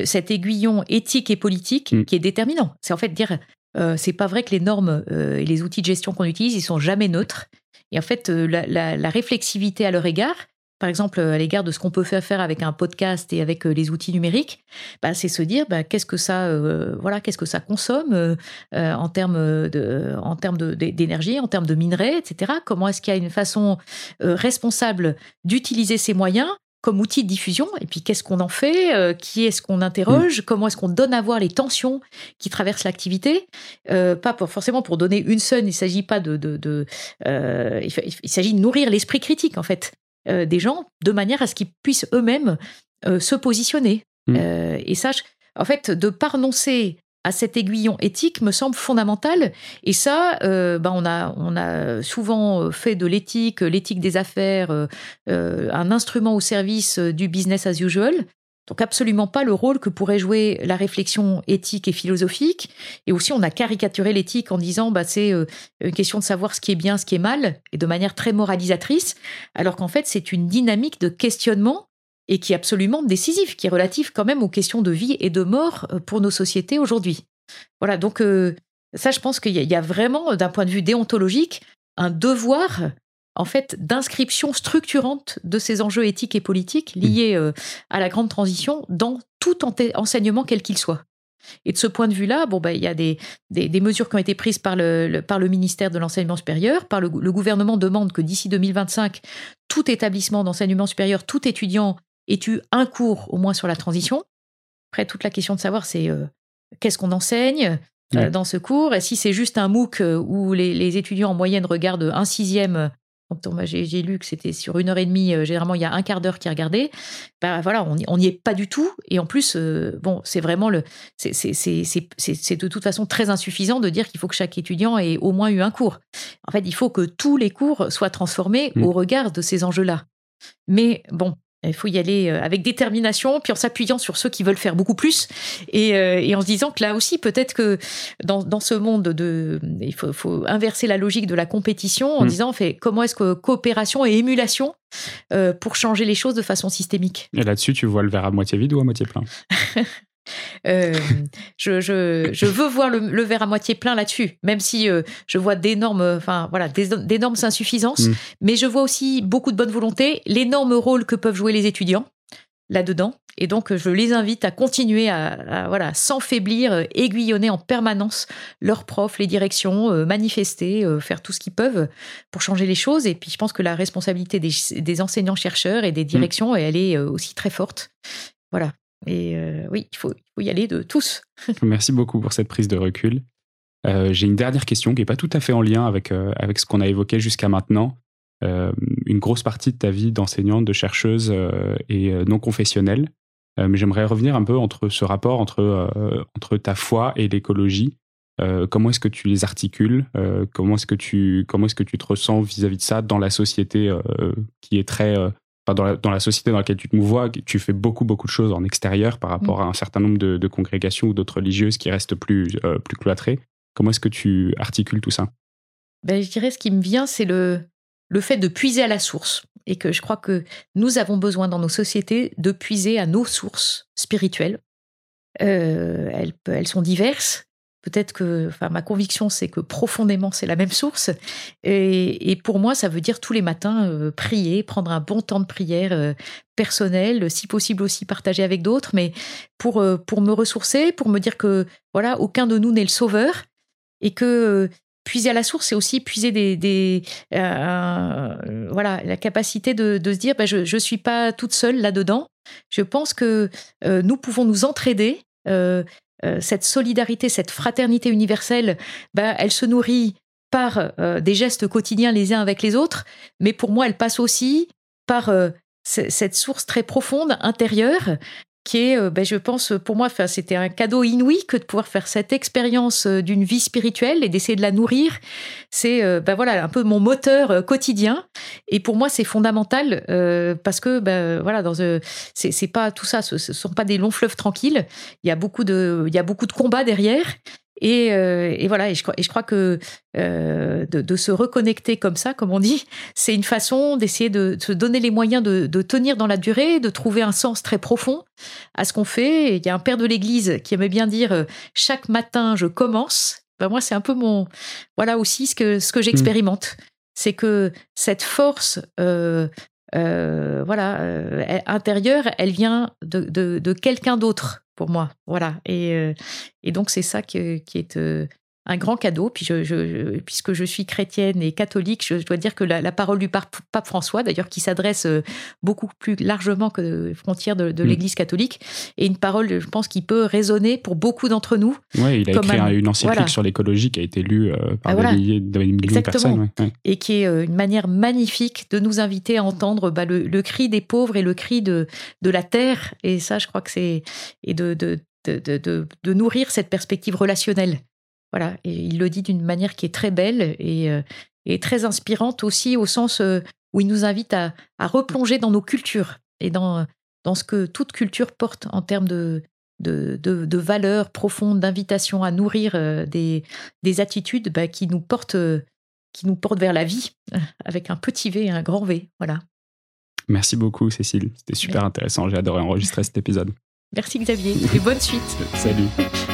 cet aiguillon éthique et politique mm. qui est déterminant. C'est en fait dire c'est pas vrai que les normes et les outils de gestion qu'on utilise, ils sont jamais neutres. Et en fait, euh, la, réflexivité à leur égard, par exemple à l'égard de ce qu'on peut faire faire avec un podcast et avec euh, les outils numériques, bah, c'est se dire bah, qu'est-ce que ça, euh, voilà, qu'est-ce que ça consomme en termes de, en termes d'énergie, en termes de minerais, etc. Comment est-ce qu'il y a une façon responsable d'utiliser ces moyens comme outil de diffusion Et puis, qu'est-ce qu'on en fait euh, Qui est-ce qu'on interroge mm. Comment est-ce qu'on donne à voir les tensions qui traversent l'activité euh, Pas pour, forcément pour donner une seule, il s'agit pas de... de, euh, il, s'agit de nourrir l'esprit critique, en fait, des gens, de manière à ce qu'ils puissent eux-mêmes se positionner. Mm. et ça, en fait, de pas renoncer à cet aiguillon éthique me semble fondamental. Et ça, euh, ben on, a, souvent fait de l'éthique, l'éthique des affaires, euh, euh, un instrument au service du business as usual. Donc absolument pas le rôle que pourrait jouer la réflexion éthique et philosophique. Et aussi, on a caricaturé l'éthique en disant bah c'est une question de savoir ce qui est bien, ce qui est mal, et de manière très moralisatrice, alors qu'en fait c'est une dynamique de questionnement et qui est absolument décisif, qui est relatif quand même aux questions de vie et de mort euh, pour nos sociétés aujourd'hui. Voilà, donc euh, ça, je pense qu'il y, a vraiment, d'un point de vue déontologique, un devoir en fait d'inscription structurante de ces enjeux éthiques et politiques mmh. liés euh, à la grande transition dans tout enseignement quel qu'il soit. Et de ce point de vue-là, bon, bah, il y a des, des, mesures qui ont été prises par le, par le ministère de l'Enseignement supérieur. Par le, le gouvernement demande que d'ici 2025, tout établissement d'enseignement supérieur, tout étudiant et tu un cours au moins sur la transition. Après, toute la question de savoir, c'est euh, qu'est-ce qu'on enseigne euh, dans ce cours? Et si c'est juste un MOOC euh, où les, étudiants en moyenne regardent un sixième, j'ai lu que c'était sur une heure et demie, généralement il y a un quart d'heure qui regardait, bah voilà, on n'y est pas du tout. Et en plus, bon, c'est vraiment le. C'est de toute façon très insuffisant de dire qu'il faut que chaque étudiant ait au moins eu un cours. En fait, il faut que tous les cours soient transformés mmh. au regard de ces enjeux-là. Mais bon, il faut y aller euh, avec détermination, puis en s'appuyant sur ceux qui veulent faire beaucoup plus, et, euh, en se disant que là aussi, peut-être que dans, ce monde de, il faut, inverser la logique de la compétition en mm. disant, fait, comment est-ce que coopération et émulation euh, pour changer les choses de façon systémique? Et là-dessus, tu vois le verre à moitié vide ou à moitié plein? Euh, je, veux voir le, verre à moitié plein là-dessus, même si euh, je vois d'énormes, enfin voilà, d'énormes insuffisances, mm. mais je vois aussi beaucoup de bonne volonté, l'énorme rôle que peuvent jouer les étudiants là-dedans, Et donc, je les invite à continuer à, voilà, sans faiblir, aiguillonner en permanence leurs profs, les directions, manifester, faire tout ce qu'ils peuvent pour changer les choses. Et puis, je pense que la responsabilité des, enseignants-chercheurs et des mmh. directions, elle est aussi très forte. Voilà. Et oui, il faut, y aller de tous. Merci beaucoup pour cette prise de recul. J'ai une dernière question qui n'est pas tout à fait en lien avec, avec ce qu'on a évoqué jusqu'à maintenant. Euh, une grosse partie de ta vie d'enseignante, de chercheuse euh, euh, non confessionnelle. mais j'aimerais revenir un peu entre ce rapport entre, entre ta foi et l'écologie. comment est-ce que tu les articules? Comment est-ce que tu est-ce que tu te ressens vis-à-vis de ça dans la société qui est très dans, la, dans, la, société dans laquelle tu te mouvois, tu fais beaucoup beaucoup de choses en extérieur par rapport mmh. à un certain nombre de, congrégations ou d'autres religieuses qui restent plus plus cloîtrées. Comment est-ce que tu articules tout ça? Ben, je dirais ce qui me vient, c'est le le fait de puiser à la source. Et que je crois que nous avons besoin dans nos sociétés de puiser à nos sources spirituelles. Euh, elles, elles, sont diverses. Peut-être que, enfin, ma conviction, c'est que profondément, c'est la même source. Et, pour moi, ça veut dire tous les matins euh, prier, prendre un bon temps de prière euh, personnel, si possible aussi partagé avec d'autres, mais pour, pour me ressourcer, pour me dire que, voilà, aucun de nous n'est le sauveur et que puiser à la source, c'est aussi puiser des, euh, voilà, la capacité de, se dire, bah, je ne suis pas toute seule là-dedans. Je pense que euh, nous pouvons nous entraider. Euh, cette solidarité, cette fraternité universelle, bah, elle se nourrit par des gestes quotidiens les uns avec les autres, mais pour moi, elle passe aussi par cette source très profonde, intérieure, qui est, euh, ben, je pense, pour moi, c'était un cadeau inouï que de pouvoir faire cette expérience euh, d'une vie spirituelle et d'essayer de la nourrir. C'est, euh, ben voilà, un peu mon moteur quotidien. Et pour moi, c'est fondamental parce que, ben voilà, dans c'est pas tout ça, ce, ce sont pas des longs fleuves tranquilles. Il y a beaucoup de, il y a beaucoup de combats derrière. Euh, et, voilà, et je, crois, et je crois que euh, de, se reconnecter comme ça, comme on dit, c'est une façon d'essayer de, se donner les moyens de, tenir dans la durée, de trouver un sens très profond à ce qu'on fait. il y a un père de l'Église qui aimait bien dire euh, chaque matin je commence. Ben moi, c'est un peu mon voilà aussi ce que ce que j'expérimente, c'est que cette force voilà intérieure, elle vient de quelqu'un d'autre pour moi. Voilà. Et, euh, donc, c'est ça qui est euh, un grand cadeau. Puis je, puisque je suis chrétienne et catholique, je, dois dire que la, parole du pape, François, d'ailleurs, qui s'adresse euh, beaucoup plus largement que les frontières de, mm. l'Église catholique, est une parole, je pense, qui peut résonner pour beaucoup d'entre nous. Oui, il a écrit une encyclique sur l'écologie qui a été lue par ah, des, milliers, de personnes. Et qui est une manière magnifique de nous inviter à entendre bah, le, cri des pauvres et le cri de, de la terre. Et ça, je crois que c'est. Et de, de de, de, de, nourrir cette perspective relationnelle. Voilà, et il le dit d'une manière qui est très belle et, euh, très inspirante aussi au sens euh, où il nous invite à, replonger dans nos cultures et dans, dans ce que toute culture porte en termes de, de, valeurs profondes, d'invitation à nourrir euh, des, des attitudes bah, qui, nous portent, qui nous portent vers la vie, avec un petit V et un grand V. Voilà. Merci beaucoup, Cécile. C'était super intéressant. J'ai adoré enregistrer cet épisode. Merci, Xavier. Et bonne suite. Salut.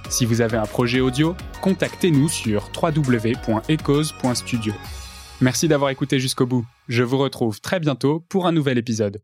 Si vous avez un projet audio, contactez-nous sur www.ecos.studio. Merci d'avoir écouté jusqu'au bout. Je vous retrouve très bientôt pour un nouvel épisode.